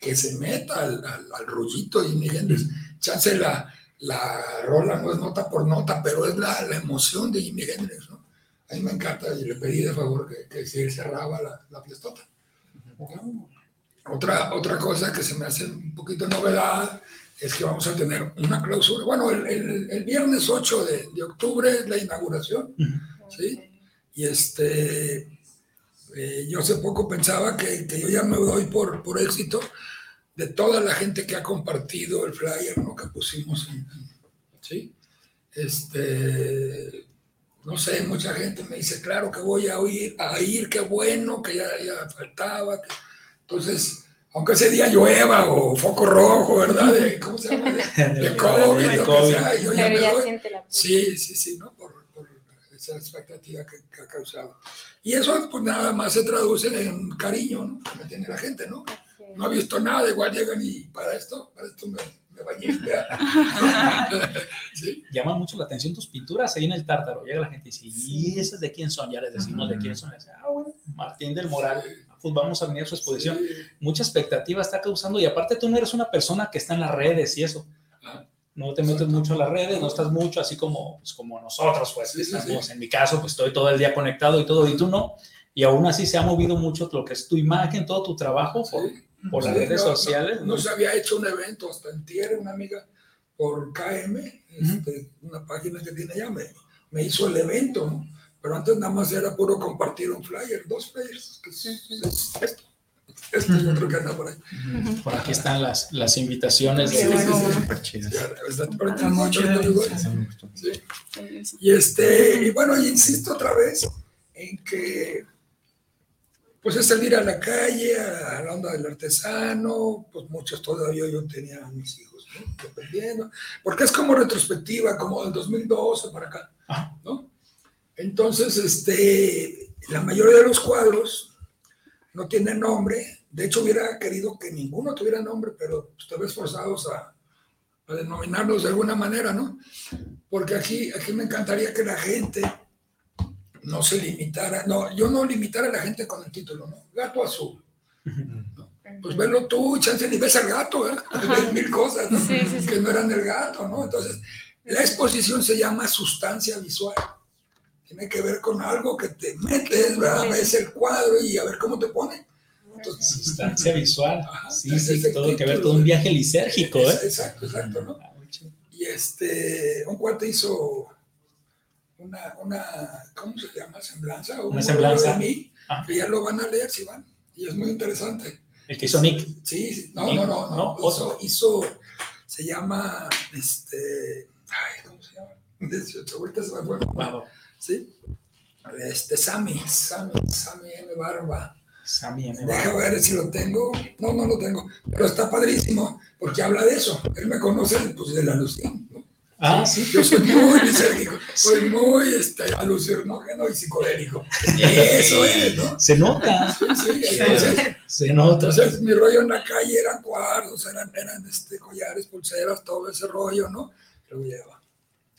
que se meta al, al, al rollito de Jimi Hendrix. Chance la, la rola no es nota por nota, pero es la, la emoción de Jimi Hendrix, ¿no? A mí me encanta y le pedí de favor que, que se cerraba la, la fiestota. Otra, otra cosa que se me hace un poquito novedad es que vamos a tener una clausura. Bueno, el, el- el viernes 8 de, de octubre es la inauguración, ¿sí? Y este, eh, yo hace poco pensaba que, que yo ya me doy por, por éxito de toda la gente que ha compartido el flyer ¿no? que pusimos. ¿sí? Este, no sé, mucha gente me dice, claro que voy a ir, a ir, qué bueno, que ya, ya faltaba. que-". Entonces, aunque ese día llueva o foco rojo, ¿verdad? De- ¿Cómo se llama? De, de COVID, De lo que COVID. sea, yo ya Pero ya doy. siente la Sí, sí, sí, ¿no? Por, por esa expectativa que, que ha causado. Y eso, pues nada más se traduce en cariño, ¿no? Que me tiene la gente, ¿no? No ha visto nada, igual llegan y para esto, para esto me, me bañé. sí, Llama mucho la atención tus pinturas ahí en el tártaro. Llega la gente y dice, ¿y esas de quién son? Ya les decimos de quién son. Y dice, ah, bueno, Martín del Moral. Pues vamos a venir a su exposición. sí. Mucha expectativa está causando y aparte tú no eres una persona que está en las redes y eso. Ah. No te metes mucho a las redes, no estás mucho así como, pues, como nosotros, pues Sí, estamos, sí. en mi caso, pues estoy todo el día conectado y todo, y tú no. Y aún así se ha movido mucho lo que es tu imagen, todo tu trabajo por, las redes no, no, sociales. No, se había hecho un evento hasta en Tierra, una amiga por KM, este, una página que tiene ya, me, me hizo el evento, ¿no? Pero antes nada más era puro compartir un flyer, dos flyers, que es, es esto. Esto es otro que anda por ahí. Por aquí están las, las invitaciones. Sí. Y este, y bueno, insisto otra vez en que pues es salir a la calle, a la onda del artesano, pues muchos todavía yo tenía a mis hijos, ¿no? Dependiendo, porque es como retrospectiva, como del 2012 para acá, Ajá. ¿no? Entonces, este, la mayoría de los cuadros no tienen nombre, de hecho hubiera querido que ninguno tuviera nombre, pero te ves forzados a, a denominarlos de alguna manera, ¿no? Porque aquí, aquí me encantaría que la gente no se limitara, no, yo no limitara a la gente con el título, ¿no? Gato azul. ¿no? Pues velo tú, chance ni ves al gato, ¿eh? Ves mil cosas, ¿no? Sí, sí, sí. Que no eran el gato, ¿no? Entonces, la exposición se llama sustancia visual. Tiene que ver con algo que te metes, ¿verdad? Ves el cuadro y a ver cómo te pone. Entonces, Sustancia visual. Ajá, Sí, sí, todo que ver, todo un viaje lisérgico, ¿eh? Exacto, exacto, ¿no? Ah. Y este, un cuate hizo una, una, ¿cómo se llama? Semblanza. Una un semblanza. de mí, Ah. que ya lo van a leer si van. Y es muy interesante. El que hizo Nick. Sí, sí. no, Nick, no, no, ¿no? no. Otro. Hizo, hizo, se llama, este, ay, ¿cómo se llama? Este, Ahorita se me fue. Wow. Sí. Este, Sammy, Sammy, Sammy M. Barba. Sammy M. Deja ver si lo tengo. No, no lo tengo. Pero está padrísimo porque habla de eso. Él me conoce pues, de la alucin. ¿no? Ah, sí. Yo soy muy lisérgico, soy muy este, alucinógeno y psicodélico. Eso es, ¿no? Se nota. Sí, sí, entonces, Se nota. entonces, mi rollo en la calle eran cuadros, eran, eran este, collares, pulseras, todo ese rollo, ¿no? Lo lleva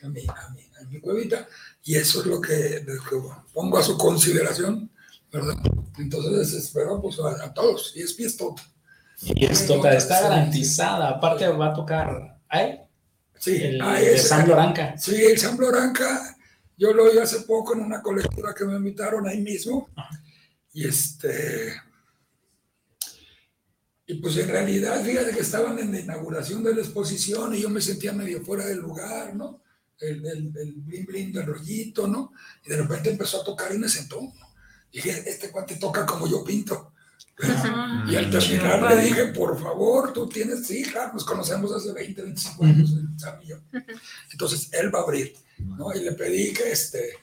a mi, a mi, a mi cuevita y eso es lo que, lo que pongo a su consideración, ¿verdad? Entonces espero pues a, a todos y es fiestota. Y esto está garantizada. Aparte va a tocar ¿ay? Sí, el ah, de San Loranca. Sí, el San Loranca, yo lo oí hace poco en una colectura que me invitaron ahí mismo. Y este. Y pues en realidad, fíjate que estaban en la inauguración de la exposición y yo me sentía medio fuera del lugar, ¿no? El, el, el blin blin del rollito, ¿no? Y de repente empezó a tocar y me sentó. Dije, este cuate toca como yo pinto. Y al terminar le dije, por favor, tú tienes, sí, claro, nos conocemos hace 20, 25 años, y yo. Entonces él va a abrir, ¿no? Y le pedí que, este,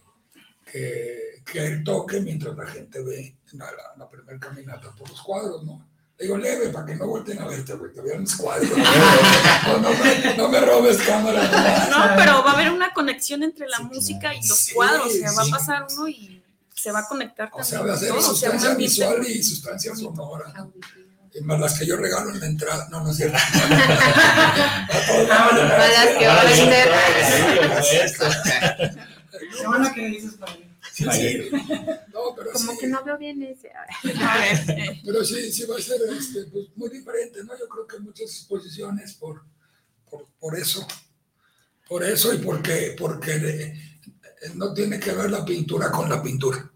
que, que él toque mientras la gente ve la, la, la primera caminata por los cuadros, ¿no? Le digo, leve, para que no volteen a verte, güey, que vean mis cuadros. No, no, me, no me robes cámara. No, pero va a haber una conexión entre la música y los Sí, cuadros. O sea, va a pasar uno y se va a conectar O también. sea, va a ser o sea, sustancia visual y sustancia sonora. Y más las que yo regalo en la entrada. No, no es cierto. Para las que va a vender. Qué bueno que dices para mí. Sí, sí. No, pero Como sí, que no veo bien ese. A ver. Eh, pero sí, sí va a ser este, pues, muy diferente, ¿no? Yo creo que muchas exposiciones por, por, por eso. Por eso y porque, porque de- no tiene que ver la pintura con la pintura.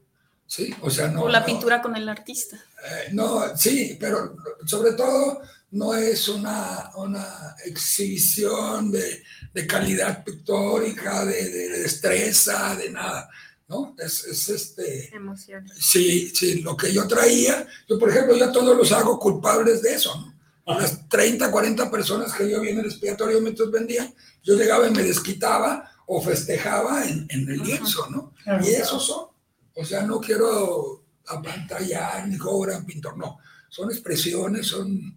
¿Sí? O sea, no. o la no- pintura con el artista. Eh, no, sí, pero sobre todo no es una, una exhibición de, de calidad pictórica, de, de destreza, de nada, ¿no? Es, es este, Emociones. sí, sí, lo que yo traía, yo por ejemplo, yo a todos los hago culpables de eso, ¿no? A las 30, 40 personas que yo vi en el expiatorio mientras vendía, yo llegaba y me desquitaba o festejaba en, en el lienzo, ¿no? Claro. Y esos son. O sea, no quiero apantallar ni cobran pintor, no. Son expresiones, son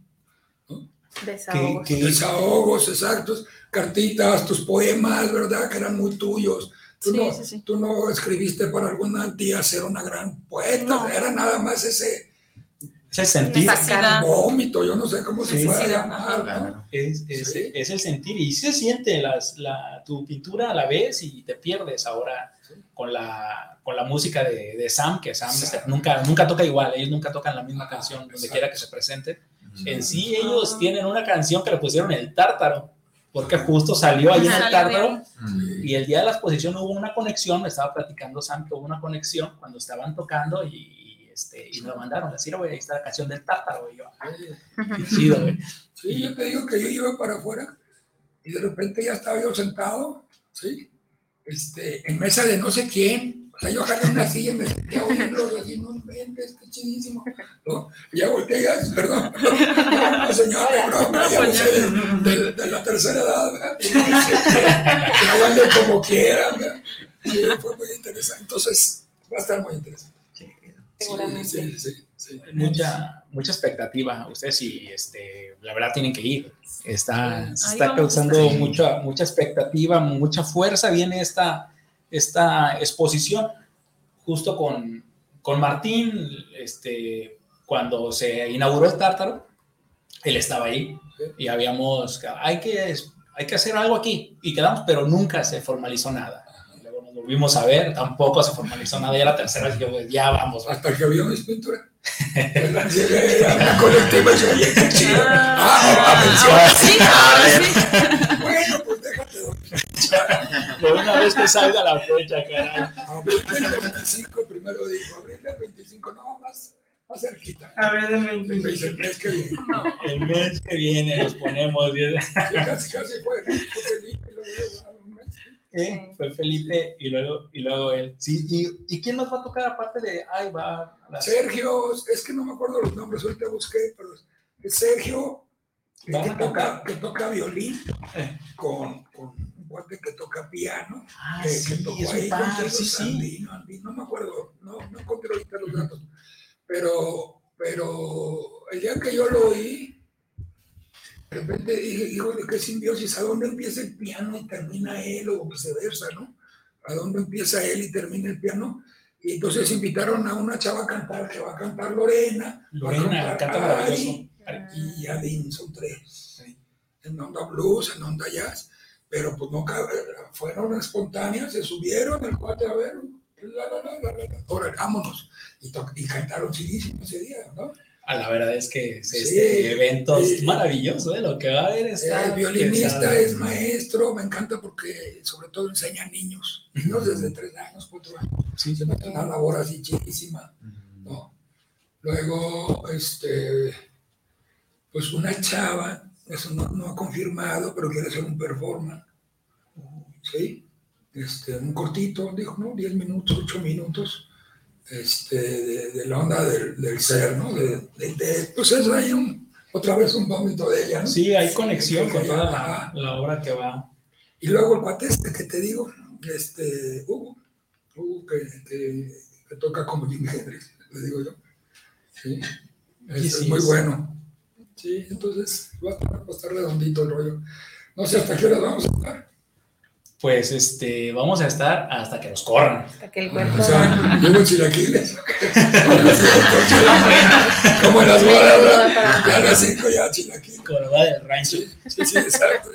Desahogos. Desahogos exactos, cartitas, tus poemas, ¿verdad? Que eran muy tuyos. Tú, Sí, no, sí, sí. tú no escribiste para alguna tía ser una gran poeta, No. era nada más ese Ese sentir. Vómito, yo no sé cómo se Sí, puede llamar. ¿no? Es, es- Sí. es el sentir y se siente las, la, tu pintura a la vez y te pierdes ahora con la, con la música de, de Sam, que Sam este, nunca, nunca toca igual, ellos nunca tocan la misma canción donde quiera que se presente. En sí ellos tienen una canción que le pusieron el tártaro, porque justo salió ahí en el tártaro Sí. y el día de la exposición hubo una conexión, me estaba platicando Sam que hubo una conexión cuando estaban tocando y, y, este, y me lo mandaron, así, güey, ahí está la canción del tártaro, y yo, ah, qué chido, güey. Sí, yo te digo que yo iba para afuera y de repente ya estaba yo sentado, ¿sí? Este, en mesa de no sé quién. O sea, yo agarré una silla y me senté a oírlo y así, no inventes, qué chidísimo. ¿no? Y ya volteé, ya, perdón, no, ya no sé, de, de- de la tercera edad, ¿verdad? Y, como quieran, ¿verdad? Sí, fue muy interesante. Entonces, va a estar muy interesante. Sí, Seguramente. sí, sí, sí. mucha, mucha expectativa. Ustedes sí, este, la verdad tienen que ir. Está, se está causando mucha, mucha expectativa, mucha fuerza. Viene esta, esta exposición justo con, con Martín, este, cuando se inauguró el Tártaro, él estaba ahí y habíamos, hay que, hay que hacer algo aquí y quedamos, pero nunca se formalizó nada. Y Luego nos volvimos a ver, tampoco se formalizó nada. Ya la tercera vez yo, ya vamos, hasta que vio mis pinturas. La llevé a la colectiva y yo. Ah, Ah, atención. sí, sí. Bueno, pues dormir. de una vez que salga la fecha, caray. Abril del 25, primero dijo, abril del 25, no, más, más cerquita. A ver, denme Y me dice, el mes que viene. El mes que viene nos ponemos bien. Casi, casi fue. Felipe, y luego yo, un mes. Fue Felipe y luego, y luego él. Sí, y, ¿Y quién nos va a tocar aparte de Ay, va? la- Sergio, es que no me acuerdo los nombres, ahorita busqué, pero es Sergio, que, ¿Vas que a toca, que toca violín con, cuate que toca piano. Ah, que, sí, que tocó es ahí con par, Pedro sí, sí. Andino, no me acuerdo, no, no encontré ahorita los datos. Pero, pero el día que yo lo oí, de repente dije, hijo de qué simbiosis, ¿a dónde empieza el piano y termina él o viceversa, no? ¿A dónde empieza él y termina el piano? Y entonces invitaron a una chava a cantar, que va a cantar Lorena. Lorena canta maravilloso. y Adin son tres. En onda blues, en onda jazz. Pero pues no fueron espontáneas, se subieron el cuate a ver. La, la, la, la. Ahora, vámonos. Y, y cantaron chidísimo ese día, ¿no? Ah, la verdad es que es- Sí, este evento es sí. maravilloso, ¿eh? Lo que va a haber está. El violinista pesado. es maestro, me encanta porque sobre todo enseña a niños, niños desde tres años, cuatro años. Sí, Se mete una labor así chidísima. ¿no? Luego, este, pues una chava, eso no, no ha confirmado, pero quiere hacer un performance. ¿Sí? Este, un cortito, dijo, ¿no? 10 minutos, 8 minutos, este, de, de la onda del, del ser, ¿no? De, pues es ahí un, otra vez un vómito de ella, ¿no? Sí, hay conexión con toda la, la obra que va. y luego el cuate este que te digo, este, Hugo, Hugo que, que, que toca como Jim Hendrix, le digo yo. Sí, es muy bueno. Sí, entonces va a, estar, va a estar redondito el rollo. No sé hasta qué hora vamos a estar. Pues este, vamos a estar hasta que nos corran. Hasta que el cuerpo. O sea, llevo chilaquiles. como en las bodas. Ya a las cinco ya chilaquiles. Boda del rancho. Sí, sí, sí, exacto.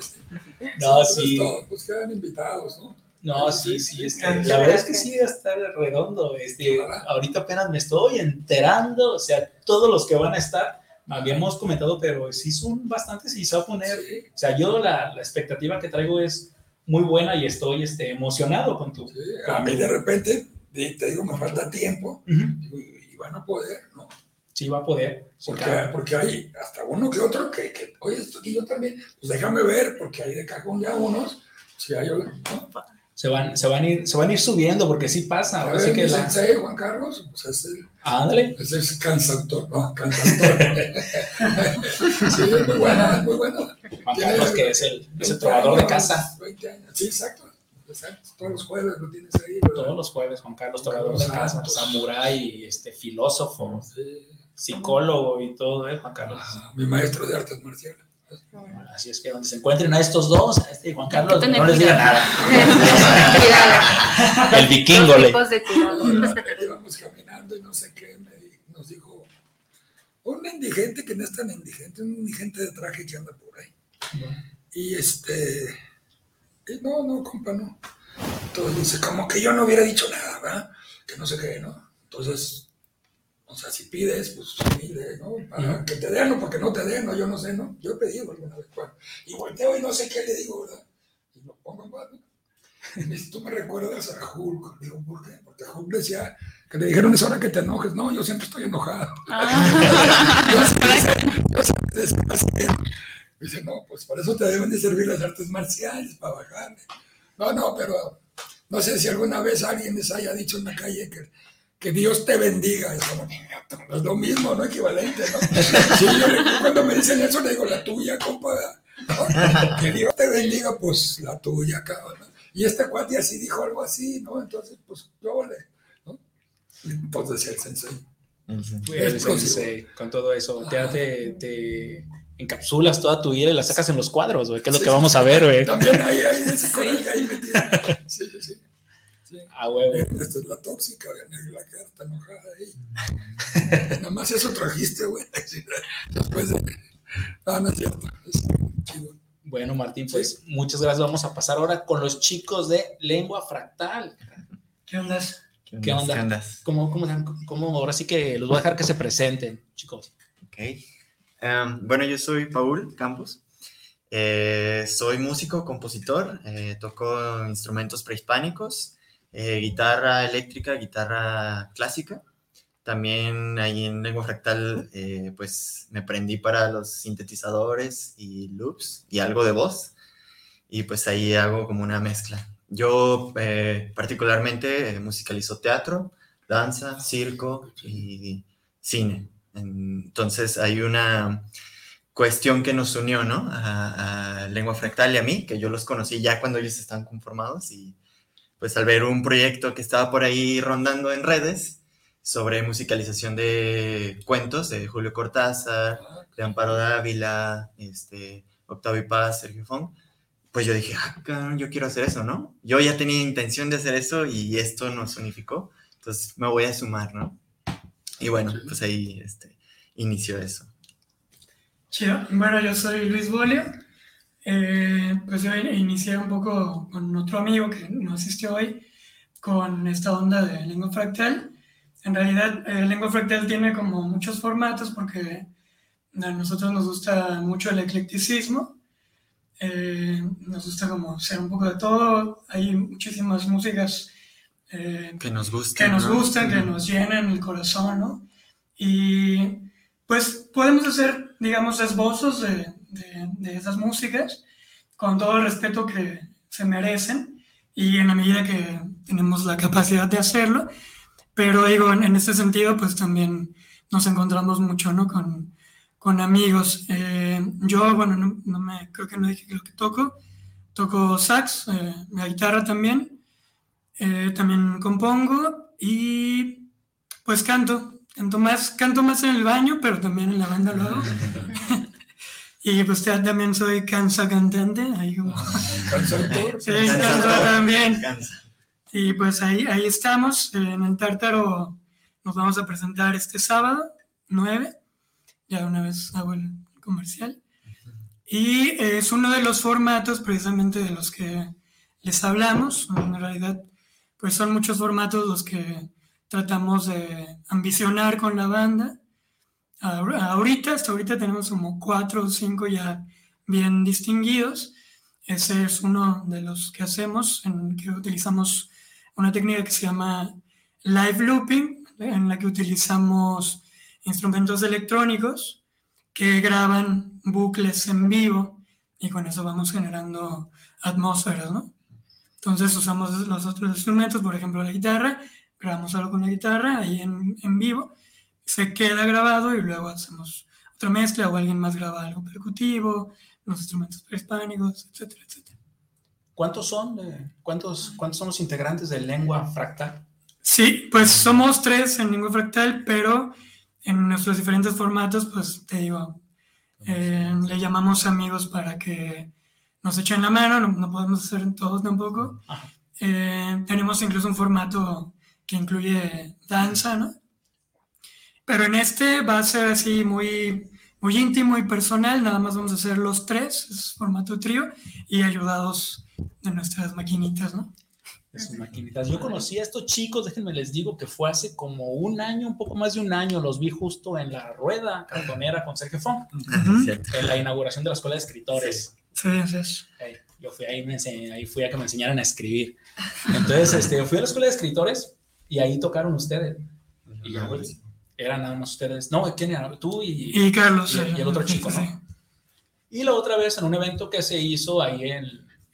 No, sí. todo, pues quedan invitados, ¿no? No, sí, sí, este, la verdad es que sí va a estar redondo. Este, ahorita apenas me estoy enterando, o sea, todos los que van a estar, habíamos comentado, pero sí son bastantes y se va a poner, Sí, o sea, yo la, la expectativa que traigo es muy buena y estoy este, emocionado con tu... sí. A mí de repente, te digo, me falta tiempo. Ujú. y, y van a poder, ¿no? Sí va a poder. Porque, claro. porque hay hasta uno que otro que, que, oye, esto aquí yo también, pues déjame ver, porque hay de cajón ya unos, si hay, ¿no? Se van, se, van a ir, se van a ir subiendo porque sí pasa. A Ahora ver, sí que la... sensei, Juan Carlos, pues es el, Ándale. es el cantautor, ¿no? Cantautor. sí, es muy bueno, es muy bueno. Juan Carlos, que es el, es el trovador de casa. 20 años, sí, exacto. exacto. Todos los jueves lo tienes ahí, ¿verdad? Todos los jueves, Juan Carlos, trovador de casa, Santos. samurái, este, filósofo, Sí. psicólogo y todo, ¿eh, Juan Carlos? Ah, mi maestro de artes marciales. Así es que donde se encuentren a estos dos, a este y Juan Carlos, no les cuidado. nada. El vikingo le. Y no sé qué, me nos dijo un indigente que no es tan indigente, un indigente de traje que anda por ahí. Y este, y no, no, compa, no. Entonces dice, como que yo no hubiera dicho nada, ¿verdad? Que no sé qué, ¿no? Entonces, o sea, si pides, pues pide, ¿no? Para que te den o para que no te den, ¿no? Yo no sé, ¿no? Yo he pedido alguna vez, bueno, y volteo y no sé qué le digo, ¿verdad? Y lo pongo en mano. Y me dice, tú me recuerdas a Hulk. Digo, ¿por qué? Porque Hulk decía que le dijeron es hora que te enojes. No, yo siempre estoy enojado. yo siempre, yo siempre. Dice, no, pues por eso te deben de servir las artes marciales, para bajarle. No, no, pero no sé si alguna vez alguien les haya dicho en la calle que, que Dios te bendiga. Es como, "No, es lo mismo, no equivalente, ¿no? Sí, yo le- cuando me dicen eso, le digo, la tuya, compa. ¿no? Que Dios te bendiga, pues la tuya, cabrón. Y este cuate así dijo algo así, ¿no? Entonces, pues yo le. Entonces el sensei. Pues, Es posible. sensei, con todo eso, ya te, te encapsulas toda tu vida y la sacas en los cuadros, güey, que es lo que vamos a ver, güey. También hay, hay ese coraje ahí metido. Sí, sí, sí. sí. A huevo. Esta es la tóxica, la carta enojada ahí. Nada más eso trajiste, güey. Después de. No, no es cierto. Es chido. Bueno, Martín, pues muchas gracias. Vamos a pasar ahora con los chicos de lengua fractal. ¿Qué onda? ¿Qué onda? ¿Qué andas? ¿Cómo, cómo, cómo- ahora sí que los voy a dejar que se presenten, chicos? Ok. Em, bueno, yo soy Paul Campos. Eh, soy músico, compositor. eh, toco instrumentos prehispánicos, eh, guitarra eléctrica, guitarra clásica. También ahí en Lengua Fractal, pues me prendí para los sintetizadores y loops y algo de voz. Y pues ahí hago como una mezcla. Yo eh, particularmente eh, musicalizo teatro, danza, circo y cine. Entonces hay una cuestión que nos unió, ¿no? A, Lengua Fractal y a mí, que yo los conocí ya cuando ellos estaban conformados y pues al ver un proyecto que estaba por ahí rondando en redes sobre musicalización de cuentos de Julio Cortázar, de Amparo Dávila, este, Octavio Paz, Sergio Fong, pues yo dije, ah, yo quiero hacer eso, ¿no? Yo ya tenía intención de hacer eso y esto nos unificó, entonces me voy a sumar, ¿no? Y bueno, pues ahí este, inició eso. Chido. Bueno, yo soy Luis Bolio. Eh, pues yo inicié un poco con otro amigo que no asistió hoy, con esta onda de lengua fractal. En realidad, eh, lengua fractal tiene como muchos formatos porque a nosotros nos gusta mucho el eclecticismo. Eh, nos gusta como ser un poco de todo. Hay muchísimas músicas eh, que nos gustan, que nos, gustan, que nos llenan el corazón, ¿no? Y pues podemos hacer, digamos, esbozos de, de, de, esas músicas con todo el respeto que se merecen y en la medida que tenemos la capacidad de hacerlo. Pero digo, en, en este sentido, pues también nos encontramos mucho, ¿no? Con, con amigos. Eh, yo, bueno, no, no, me, creo que no dije lo que toco. Toco sax, eh, la guitarra también. Eh, también compongo y pues canto. Canto más, canto más en el baño, pero también en la banda lo hago. y pues también soy cansa cantante. Ahí como... ¿Cantautor? sí, canto también. Y pues ahí, ahí estamos. En el Tártaro nos vamos a presentar este sábado, 9 ya una vez hago el comercial. Y es uno de los formatos precisamente de los que les hablamos. En realidad, pues son muchos formatos los que tratamos de ambicionar con la banda. Ahorita, hasta ahorita tenemos como cuatro o cinco ya bien distinguidos. Ese es uno de los que hacemos, en que utilizamos una técnica que se llama live looping, en la que utilizamos instrumentos electrónicos que graban bucles en vivo y con eso vamos generando atmósferas, ¿no? Entonces usamos los otros instrumentos, por ejemplo la guitarra, grabamos algo con la guitarra ahí en, en vivo, se queda grabado y luego hacemos otra mezcla o alguien más graba algo percutivo, los instrumentos prehispánicos, etcétera, etcétera. ¿Cuántos son, de, cuántos, ¿Cuántos son los integrantes de Lengua Fractal? Sí, pues somos tres en Lengua Fractal, pero en nuestros diferentes formatos, pues te digo, eh, le llamamos amigos para que nos echen la mano, no, no podemos hacer todos tampoco. Eh, tenemos incluso un formato que incluye danza, ¿no? Pero en este va a ser así muy, muy íntimo y personal, nada más vamos a hacer los tres, es formato trío, y ayudados de nuestras maquinitas, ¿no? De sus maquinitas. Yo conocí a estos chicos, déjenme les digo que fue hace como un año, un poco más de un año, los vi justo en la rueda cartonera con Sergio Fong, uh -huh. en la inauguración de la Escuela de Escritores. Sí, sí, sí. Hey, yo fui ahí, me enseñé, ahí fui a que me enseñaran a escribir. Entonces, este, fui a la Escuela de Escritores y ahí tocaron ustedes. Y ya, pues, eran nada más ustedes. No, ¿quién era? Tú y, y Carlos. Y, y el otro chico, ¿no? Y la otra vez en un evento que se hizo ahí en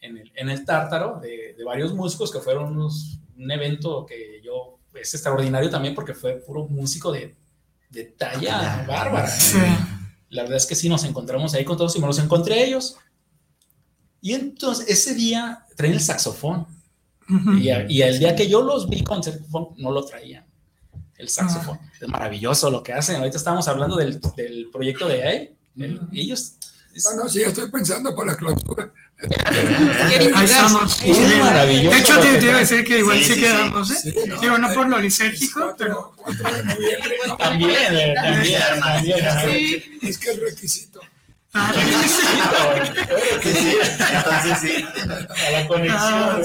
en el, en el Tártaro de, de, varios músicos que fueron unos, un evento que yo es extraordinario también porque fue puro músico de, de talla ah, bárbara. ¿eh? Sí. La verdad es que sí, nos encontramos ahí con todos y me los encontré a ellos. Y entonces ese día traían el saxofón. Uh -huh. y, y, el día que yo los vi con saxofón, no lo traían. El saxofón. Uh -huh. Es maravilloso lo que hacen. Ahorita estábamos hablando del, del proyecto de ahí. El, ellos. Es... Bueno, sí, estoy pensando para la clausura. Ahí estamos. Es maravilloso. De hecho, te, te iba a decir que igual sí, sí quedamos, ¿eh? Sí, no, Digo, no por lo lisérgico, pero. También, también, también. Sí. Es que es requisito. Ah, requisito. Entonces sí. A la conexión. Ah,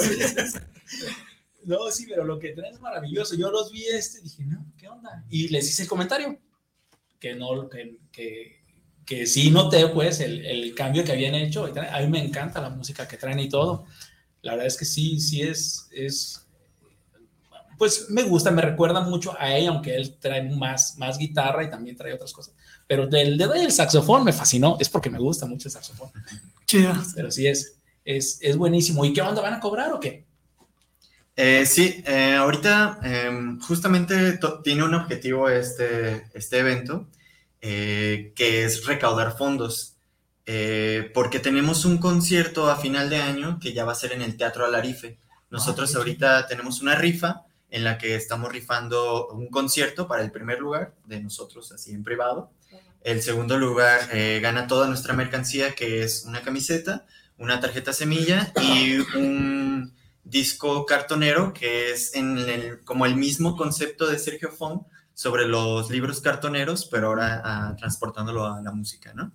no, sí, pero lo que traen es maravilloso. Yo los vi este y dije, no, ¿qué onda? Y les hice el comentario. Que no, que, que que sí noté pues el, el, cambio que habían hecho. A mí me encanta la música que traen y todo. La verdad es que sí, sí es, es pues me gusta, me recuerda mucho a ella, aunque él trae más, más guitarra y también trae otras cosas. Pero del dedo del saxofón me fascinó, es porque me gusta mucho el saxofón. Chido. Pero sí es, es, es buenísimo. ¿Y qué onda van a cobrar o qué? Eh, sí, eh, ahorita eh, justamente tiene un objetivo este, este evento eh, que es recaudar fondos. eh, porque tenemos un concierto a final de año que ya va a ser en el Teatro Alarife. Nosotros ahorita tenemos una rifa en la que estamos rifando un concierto para el primer lugar de nosotros, así en privado. El segundo lugar eh, gana toda nuestra mercancía, que es una camiseta, una tarjeta semilla y un disco cartonero, que es en el- como el mismo concepto de Sergio Fong sobre los libros cartoneros, pero ahora ah, transportándolo a la música, ¿no?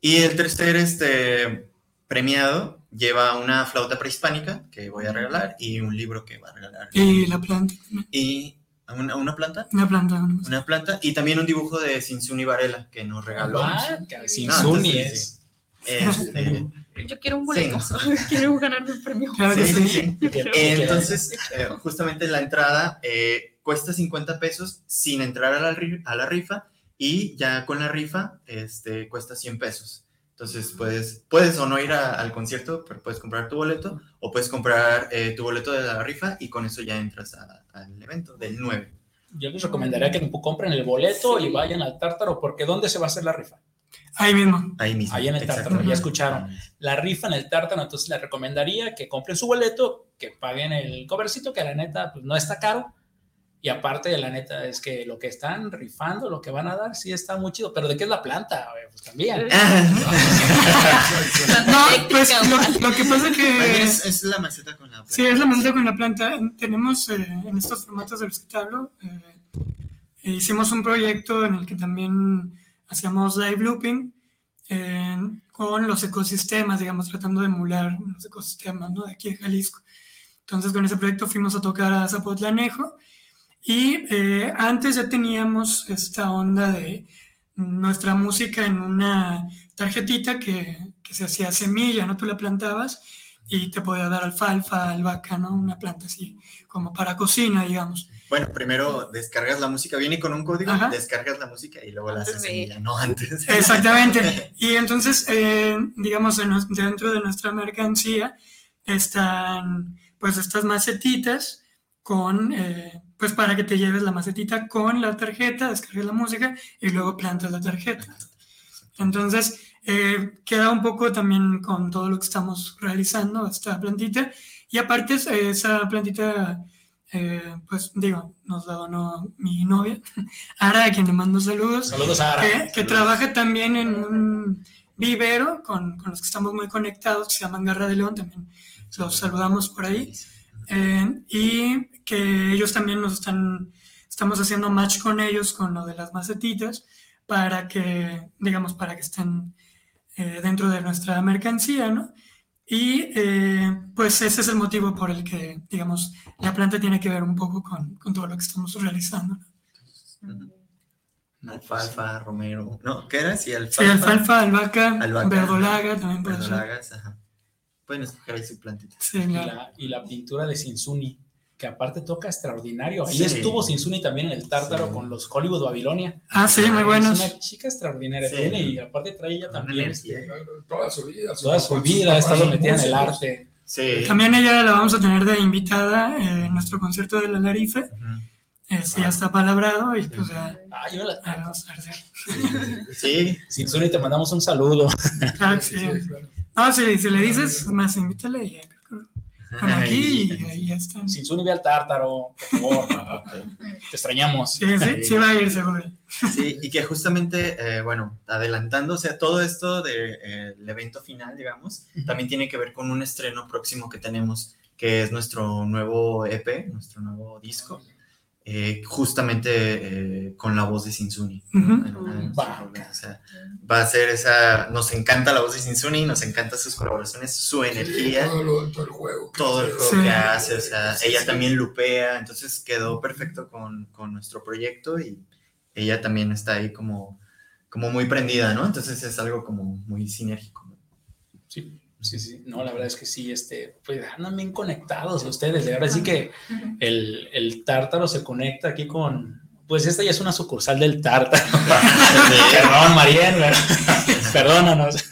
Y el tercer este, premiado lleva una flauta prehispánica que voy a regalar y un libro que va a regalar. Y la planta, Y una, una planta. una planta. una- Una planta y también un dibujo de Sinsuni Varela que nos regaló. Ah, Sin No, es. Este, Yo quiero un boleto. Quiero ganarme un premio. Claro sí, sí. sí, sí. Entonces, eh, justamente la entrada eh, cuesta 50 pesos sin entrar a la, a la rifa y ya con la rifa este, cuesta 100 pesos. Entonces, puedes, puedes o no ir a- al concierto, pero puedes comprar tu boleto o puedes comprar eh, tu boleto de la rifa y con eso ya entras al evento del 9. Yo les recomendaría que compren el boleto y vayan al Tártaro, porque ¿dónde se va a hacer la rifa? Ahí mismo. Ahí mismo. Ahí en el Tártaro, ya escucharon. La rifa en el Tártaro, entonces les recomendaría que compren su boleto, que paguen el covercito, que la neta pues, no está caro. Y aparte la neta es que lo que están rifando, lo que van a dar, sí está muy chido. Pero ¿de qué es la planta? Pues también. No, pues lo, lo que pasa que... Es, es la maceta con la planta. Sí, es la maceta con la planta. Tenemos eh, en estos formatos de los que te hablo, eh, hicimos un proyecto en el que también hacíamos live looping eh, con los ecosistemas, digamos, tratando de emular los ecosistemas ¿no? de aquí de Jalisco. Entonces, con ese proyecto fuimos a tocar a Zapotlanejo y eh, antes ya teníamos esta onda de nuestra música en una tarjetita que, que se hacía semilla, ¿no? Tú la plantabas y te podía dar alfalfa, albahaca, ¿no? Una planta así, como para cocina, digamos. Bueno, primero descargas la música, viene con un código, Ajá. descargas la música y luego la haces semilla, no antes. Exactamente. Y entonces, eh, digamos, en dentro de nuestra mercancía están, pues, estas macetitas con, eh, pues, para que te lleves la macetita con la tarjeta, descargues la música y luego plantas la tarjeta. Entonces, eh, queda un poco también con todo lo que estamos realizando, esta plantita. Y aparte, esa plantita, eh, pues digo, nos la donó mi novia, Ara, a quien le mando saludos, Saludos a Ara. que, que trabaja también en un vivero con, con los que estamos muy conectados, que se llaman Garra de León, también los saludamos por ahí. Eh, y que ellos también nos están, estamos haciendo match con ellos con lo de las macetitas para que, digamos, para que estén eh, dentro de nuestra mercancía, ¿no? Y eh, pues ese es el motivo por el que, digamos, la planta tiene que ver un poco con, con todo lo que estamos realizando. ¿no? Alfalfa, romero. No, ¿qué era? Sí, alfalfa. Sí, alfalfa, albahaca, Albahaca. verdolaga también puede ser. verdolagas, ajá. Pueden escoger ahí su plantita. Sí, Y claro. la, y la pintura de Sinsuni, que aparte toca extraordinario. Ahí Sí. estuvo Sinsuni también en el Tártaro Sí. con los Hollywood Babilonia. Ah, sí, muy buenos. Es una chica extraordinaria Sí. tiene y aparte trae ella también energía. Toda su vida. toda su vida ha estado metida en el arte. Sí. También ella la vamos a tener de invitada eh, en nuestro concierto de la Larife. Ujú. Este, ya está palabrado y pues ya Ah, yo la- a ver. Sí, Sinsuni, te mandamos un saludo. Que sí. No, si, si le dices, más invítale y aquí ahí. Sí, Sinsuni ve al Tártaro, por favor. te extrañamos. sí, sí va a ir seguro. Sí, y que justamente, eh, bueno, adelantándose a todo esto del evento final, digamos, también tiene que ver con un estreno próximo que tenemos, que es nuestro nuevo EP, nuestro nuevo disco, eh, justamente eh, con la voz de Sinsuni. O sea, va a ser esa, nos encanta la voz de Sinsuni, nos encanta sus colaboraciones, su energía. Todo, lo- todo el juego. que todo el hace. juego Sí. que hace, o sea, Sí, ella sí. también lupea, entonces quedó perfecto con, con nuestro proyecto y ella también está ahí como, como muy prendida, ¿no? Entonces es algo como muy sinérgico. ¿No? Sí, sí. No, la verdad es que sí, este, pues andan bien conectados ustedes. De verdad sí que el, el Tártaro se conecta aquí con. Pues esta ya es una sucursal del Tártaro. Perdón, ¿verdad? perdónanos.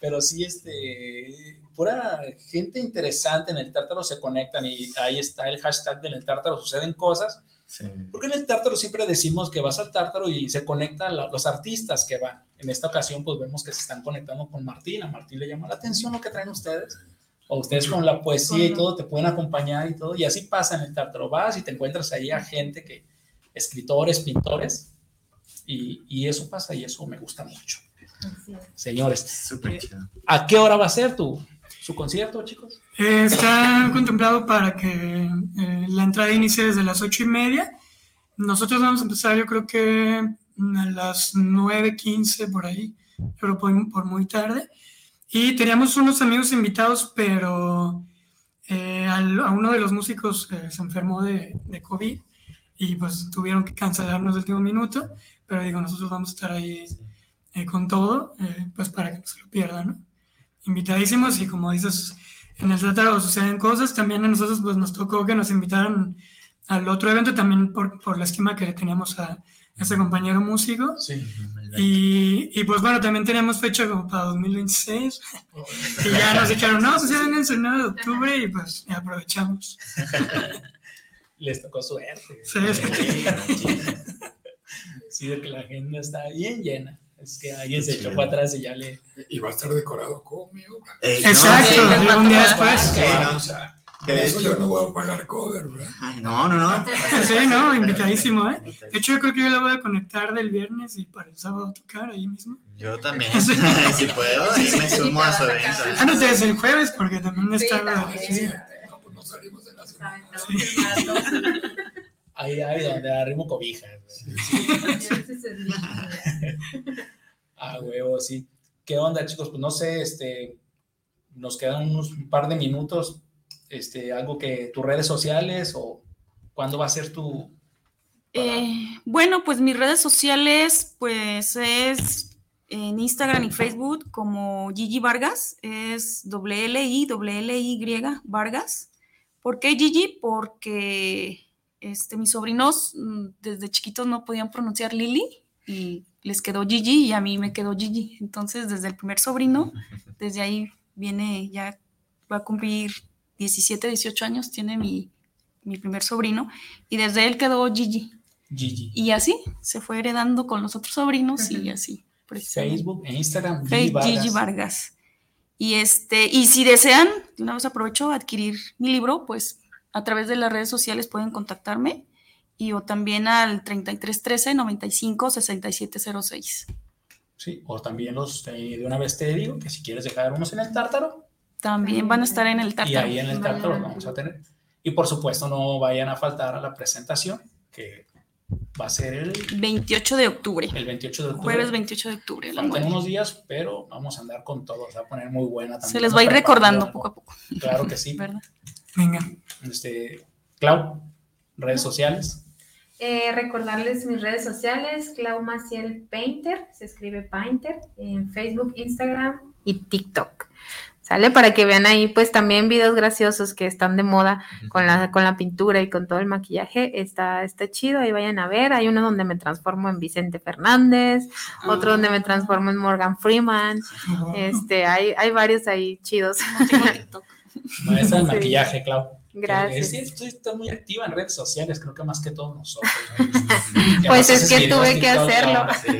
Pero sí, este, pura gente interesante en el Tártaro se conectan y ahí está el hashtag de en el Tártaro suceden cosas. Sí. Porque en el tártaro siempre decimos que vas al tártaro y se conectan los artistas que van. En esta ocasión, pues vemos que se están conectando con Martín. A Martín le llama la atención lo que traen ustedes. O ustedes con la poesía y todo te pueden acompañar y todo. Y así pasa en el tártaro. Vas y te encuentras ahí a gente que, escritores, pintores. Y, y eso pasa y eso me gusta mucho. Señores. ¿a qué hora va a ser tu, su concierto, chicos? Eh, está contemplado para que eh, la entrada inicie desde las ocho y media. Nosotros vamos a empezar, yo creo que a las 9.15 por ahí, pero por, por muy tarde. Y teníamos unos amigos invitados, pero eh, al- a uno de los músicos eh, se enfermó de, de COVID y pues tuvieron que cancelarnos el último minuto. Pero digo, nosotros vamos a estar ahí eh, con todo, eh, pues para que no se lo pierdan, ¿no? Invitadísimos y como dices, en el tratado suceden cosas, también a nosotros pues nos tocó que nos invitaran al otro evento también por, por la esquema que teníamos a ese compañero músico. Sí. Y, y, pues bueno, también teníamos fecha como para 2026. y ya nos dijeron, no, pues ya vengan el 9 de octubre y pues ya aprovechamos. Les tocó suerte. Sí. Sí, de que la agenda está bien llena. Es que alguien se echó para atrás y ya le. Y va a estar decorado conmigo. Exacto, un día después. Sí, de hecho- yo no voy a pagar cover, ¿verdad? Ay, no, no, no. Sí, no, invitadísimo, ¿eh? De hecho, yo creo que yo la voy a conectar del viernes y para el sábado tocar ahí mismo. Yo también. si puedo, ahí me sumo a su evento. Ah, no, desde el jueves, porque también Sí, está. sí. No, pues no salimos de la semana. Ahí, ahí donde arrimo cobijas. Ah, huevo, sí. ¿Qué onda, chicos? Pues no sé, este, nos quedan unos un par de minutos. Este, algo que tus redes sociales o cuándo va a ser tu. Eh, bueno, pues mis redes sociales, pues es en Instagram y Facebook como Gigi Vargas, es doble L I doble L Y Vargas. ¿Por qué Gigi? Porque este, mis sobrinos mm, desde chiquitos no podían pronunciar Lili y les quedó Gigi y a mí me quedó Gigi. Entonces, desde el primer sobrino, desde ahí viene, ya va a cumplir 17, 18 años, tiene mi, mi primer sobrino, y desde él quedó Gigi. Gigi. Y así se fue heredando con los otros sobrinos y así. Facebook e Instagram. Gigi Gigi Vargas. Vargas. Y este, y si desean, de una vez aprovecho adquirir mi libro, pues a través de las redes sociales pueden contactarme y o también al 3313 95 6706. Sí, o también los eh, de una vez te digo que si quieres dejar unos en el tártaro, También van a estar en el y tártaro. ahí en el tártaro los vamos a tener. Y por supuesto, no vayan a faltar a la presentación, que va a ser el, 28 de octubre. el 28 de octubre. Jueves 28 de octubre. Faltan unos días, pero vamos a andar con todo. Se va a poner muy buena también. Se les va a ir recordando poco a poco, Claro que sí. ¿verdad? Venga. Este, Clau, redes sociales. Eh, recordarles mis redes sociales, Clau Maciel Painter, se escribe Painter, en Facebook, Instagram y TikTok. ¿Sale? Para que vean ahí, pues también videos graciosos que están de moda con la, con la pintura y con todo el maquillaje. Está, está chido, ahí vayan a ver. Hay uno donde me transformo en Vicente Fernández, otro donde me transformo en Morgan Freeman. Este, hay, hay varios ahí chidos. Maestra del Sí. maquillaje, Clau. Gracias. Sí, estoy, estoy muy activa en redes sociales, creo que más que todos nosotros. Pues es que tuve que hacerlo. la- Sí.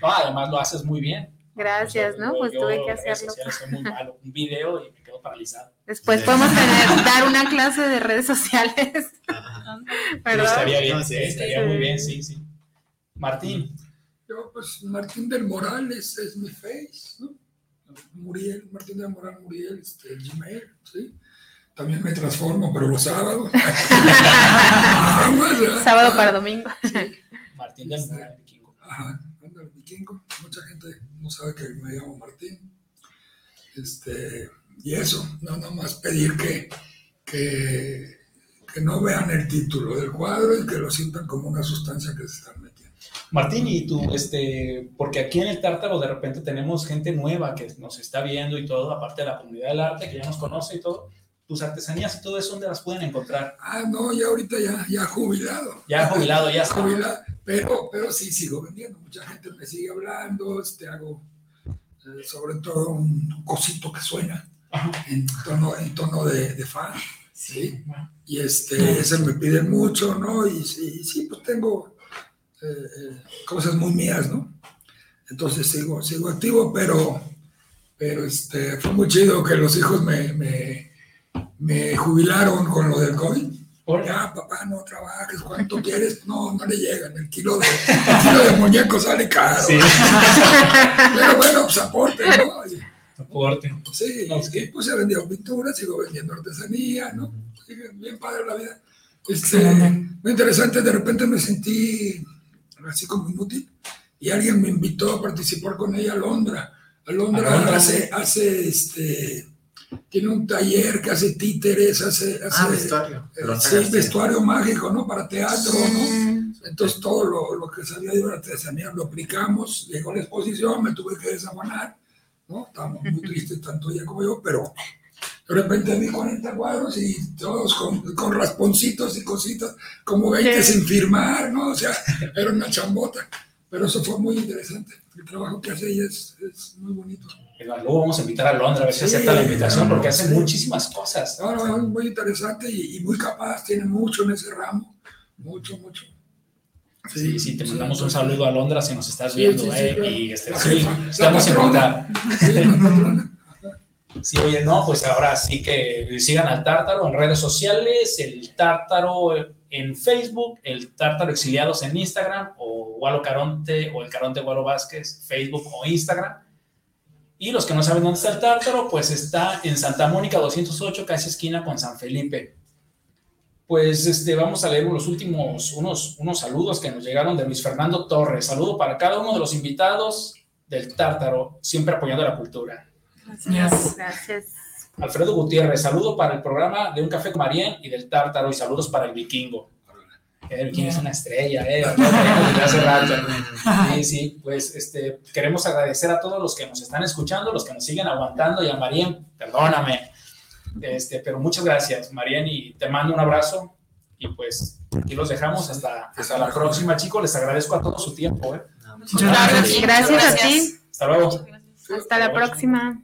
No, además lo haces muy bien. Gracias, O sea, ¿no? yo- Pues yo tuve que hacerlo. muy malo. Un video y me quedo paralizado. Después podemos tener, dar una clase de redes sociales. Estaría bien, No, sí, estaría sí. muy bien, sí, sí. Martín, Yo, pues, Martín del Moral es, es mi face, ¿no? Muriel, Martín del Moral Muriel, este, Gmail, ¿sí? También me transformo, pero los sábados. Sábado para domingo. Martín del Moral. Ajá, el vikingo. Mucha gente no sabe que me llamo Martín. Este, y eso, no nada más pedir que, que, que no vean el título del cuadro y que lo sientan como una sustancia que se están metiendo. Martín, y tú, este, porque aquí en el Tártaro de repente tenemos gente nueva que nos está viendo y todo, aparte de la comunidad del arte que ya nos conoce y todo, tus artesanías y todo eso, ¿dónde las pueden encontrar? Ah, no, ya ahorita ya, ya jubilado. Ya jubilado, ya está. jubilado, pero, pero sí sigo vendiendo. Mucha gente me sigue hablando, este, hago eh, sobre todo un cosito que suena en tono, en tono de, de fan. Sí. Y este, ese me piden mucho, ¿no? Y sí, sí pues tengo eh, eh, cosas muy mías, ¿no? Entonces sigo, sigo activo, pero, pero este, fue muy chido que los hijos me, me, me jubilaron con lo del COVID. Ya, papá, no trabajes, ¿cuánto quieres? No, no le llegan, el kilo de, el kilo de muñeco sale caro. Sí. Pero bueno, pues aporte, ¿no? Y- Aporte. Sí, que- pues he vendido pintura, sigo vendiendo artesanía, ¿no? Bien padre la vida. Este, muy interesante, de repente me sentí así como inútil y alguien me invitó a participar con ella a Londra. A Londra, A Londra. hace, hace, este, tiene un taller que hace títeres, hace, hace Ah, vestuario. eh, sí, vestuario mágico, ¿no? Para teatro, ¿no? Entonces todo lo, lo que sabía de artesanía lo aplicamos, llegó la exposición, me tuve que desabonar, ¿no? Estábamos muy tristes, tanto ella como yo, pero de repente vi 40 cuadros y todos con, con rasponcitos y cositas, como 20 sin firmar, ¿no? O sea, era una chambota, pero eso fue muy interesante. El trabajo que hace ella es, es muy bonito. Luego vamos a invitar a Londra a ver si Sí, acepta la invitación porque hace muchísimas cosas. No, no, es muy interesante y, y muy capaz, tiene mucho en ese ramo, mucho, mucho. Sí, sí, te mandamos un saludo a Londra si nos estás viendo, eh, claro. y este, estamos en contacto. Sí, oye, no, pues ahora sí que sigan al Tártaro en redes sociales, el Tártaro en Facebook, el Tártaro Exiliados en Instagram, o Walo Caronte, o el Caronte Walo Vázquez, Facebook o Instagram. Y los que no saben dónde está el Tártaro, pues está en Santa Mónica 208, casi esquina con San Felipe. Pues este, vamos a leer los últimos, unos, unos saludos que nos llegaron de Luis Fernando Torres. Saludo para cada uno de los invitados del Tártaro, siempre apoyando la cultura. Gracias. Alfredo Gutiérrez, saludo para el programa de Un Café con Marien y del Tártaro y saludos para el Vikingo. Vikingo es una estrella, ¿eh? Hace rato. Sí, sí, pues este, queremos agradecer a todos los que nos están escuchando, los que nos siguen aguantando y a Marien, perdóname, este, pero muchas gracias, Marien, y te mando un abrazo y pues aquí los dejamos hasta, hasta la próxima, chicos. Les agradezco a todos su tiempo, ¿eh? Muchas gracias. Gracias a ti. Hasta luego. Hasta la próxima.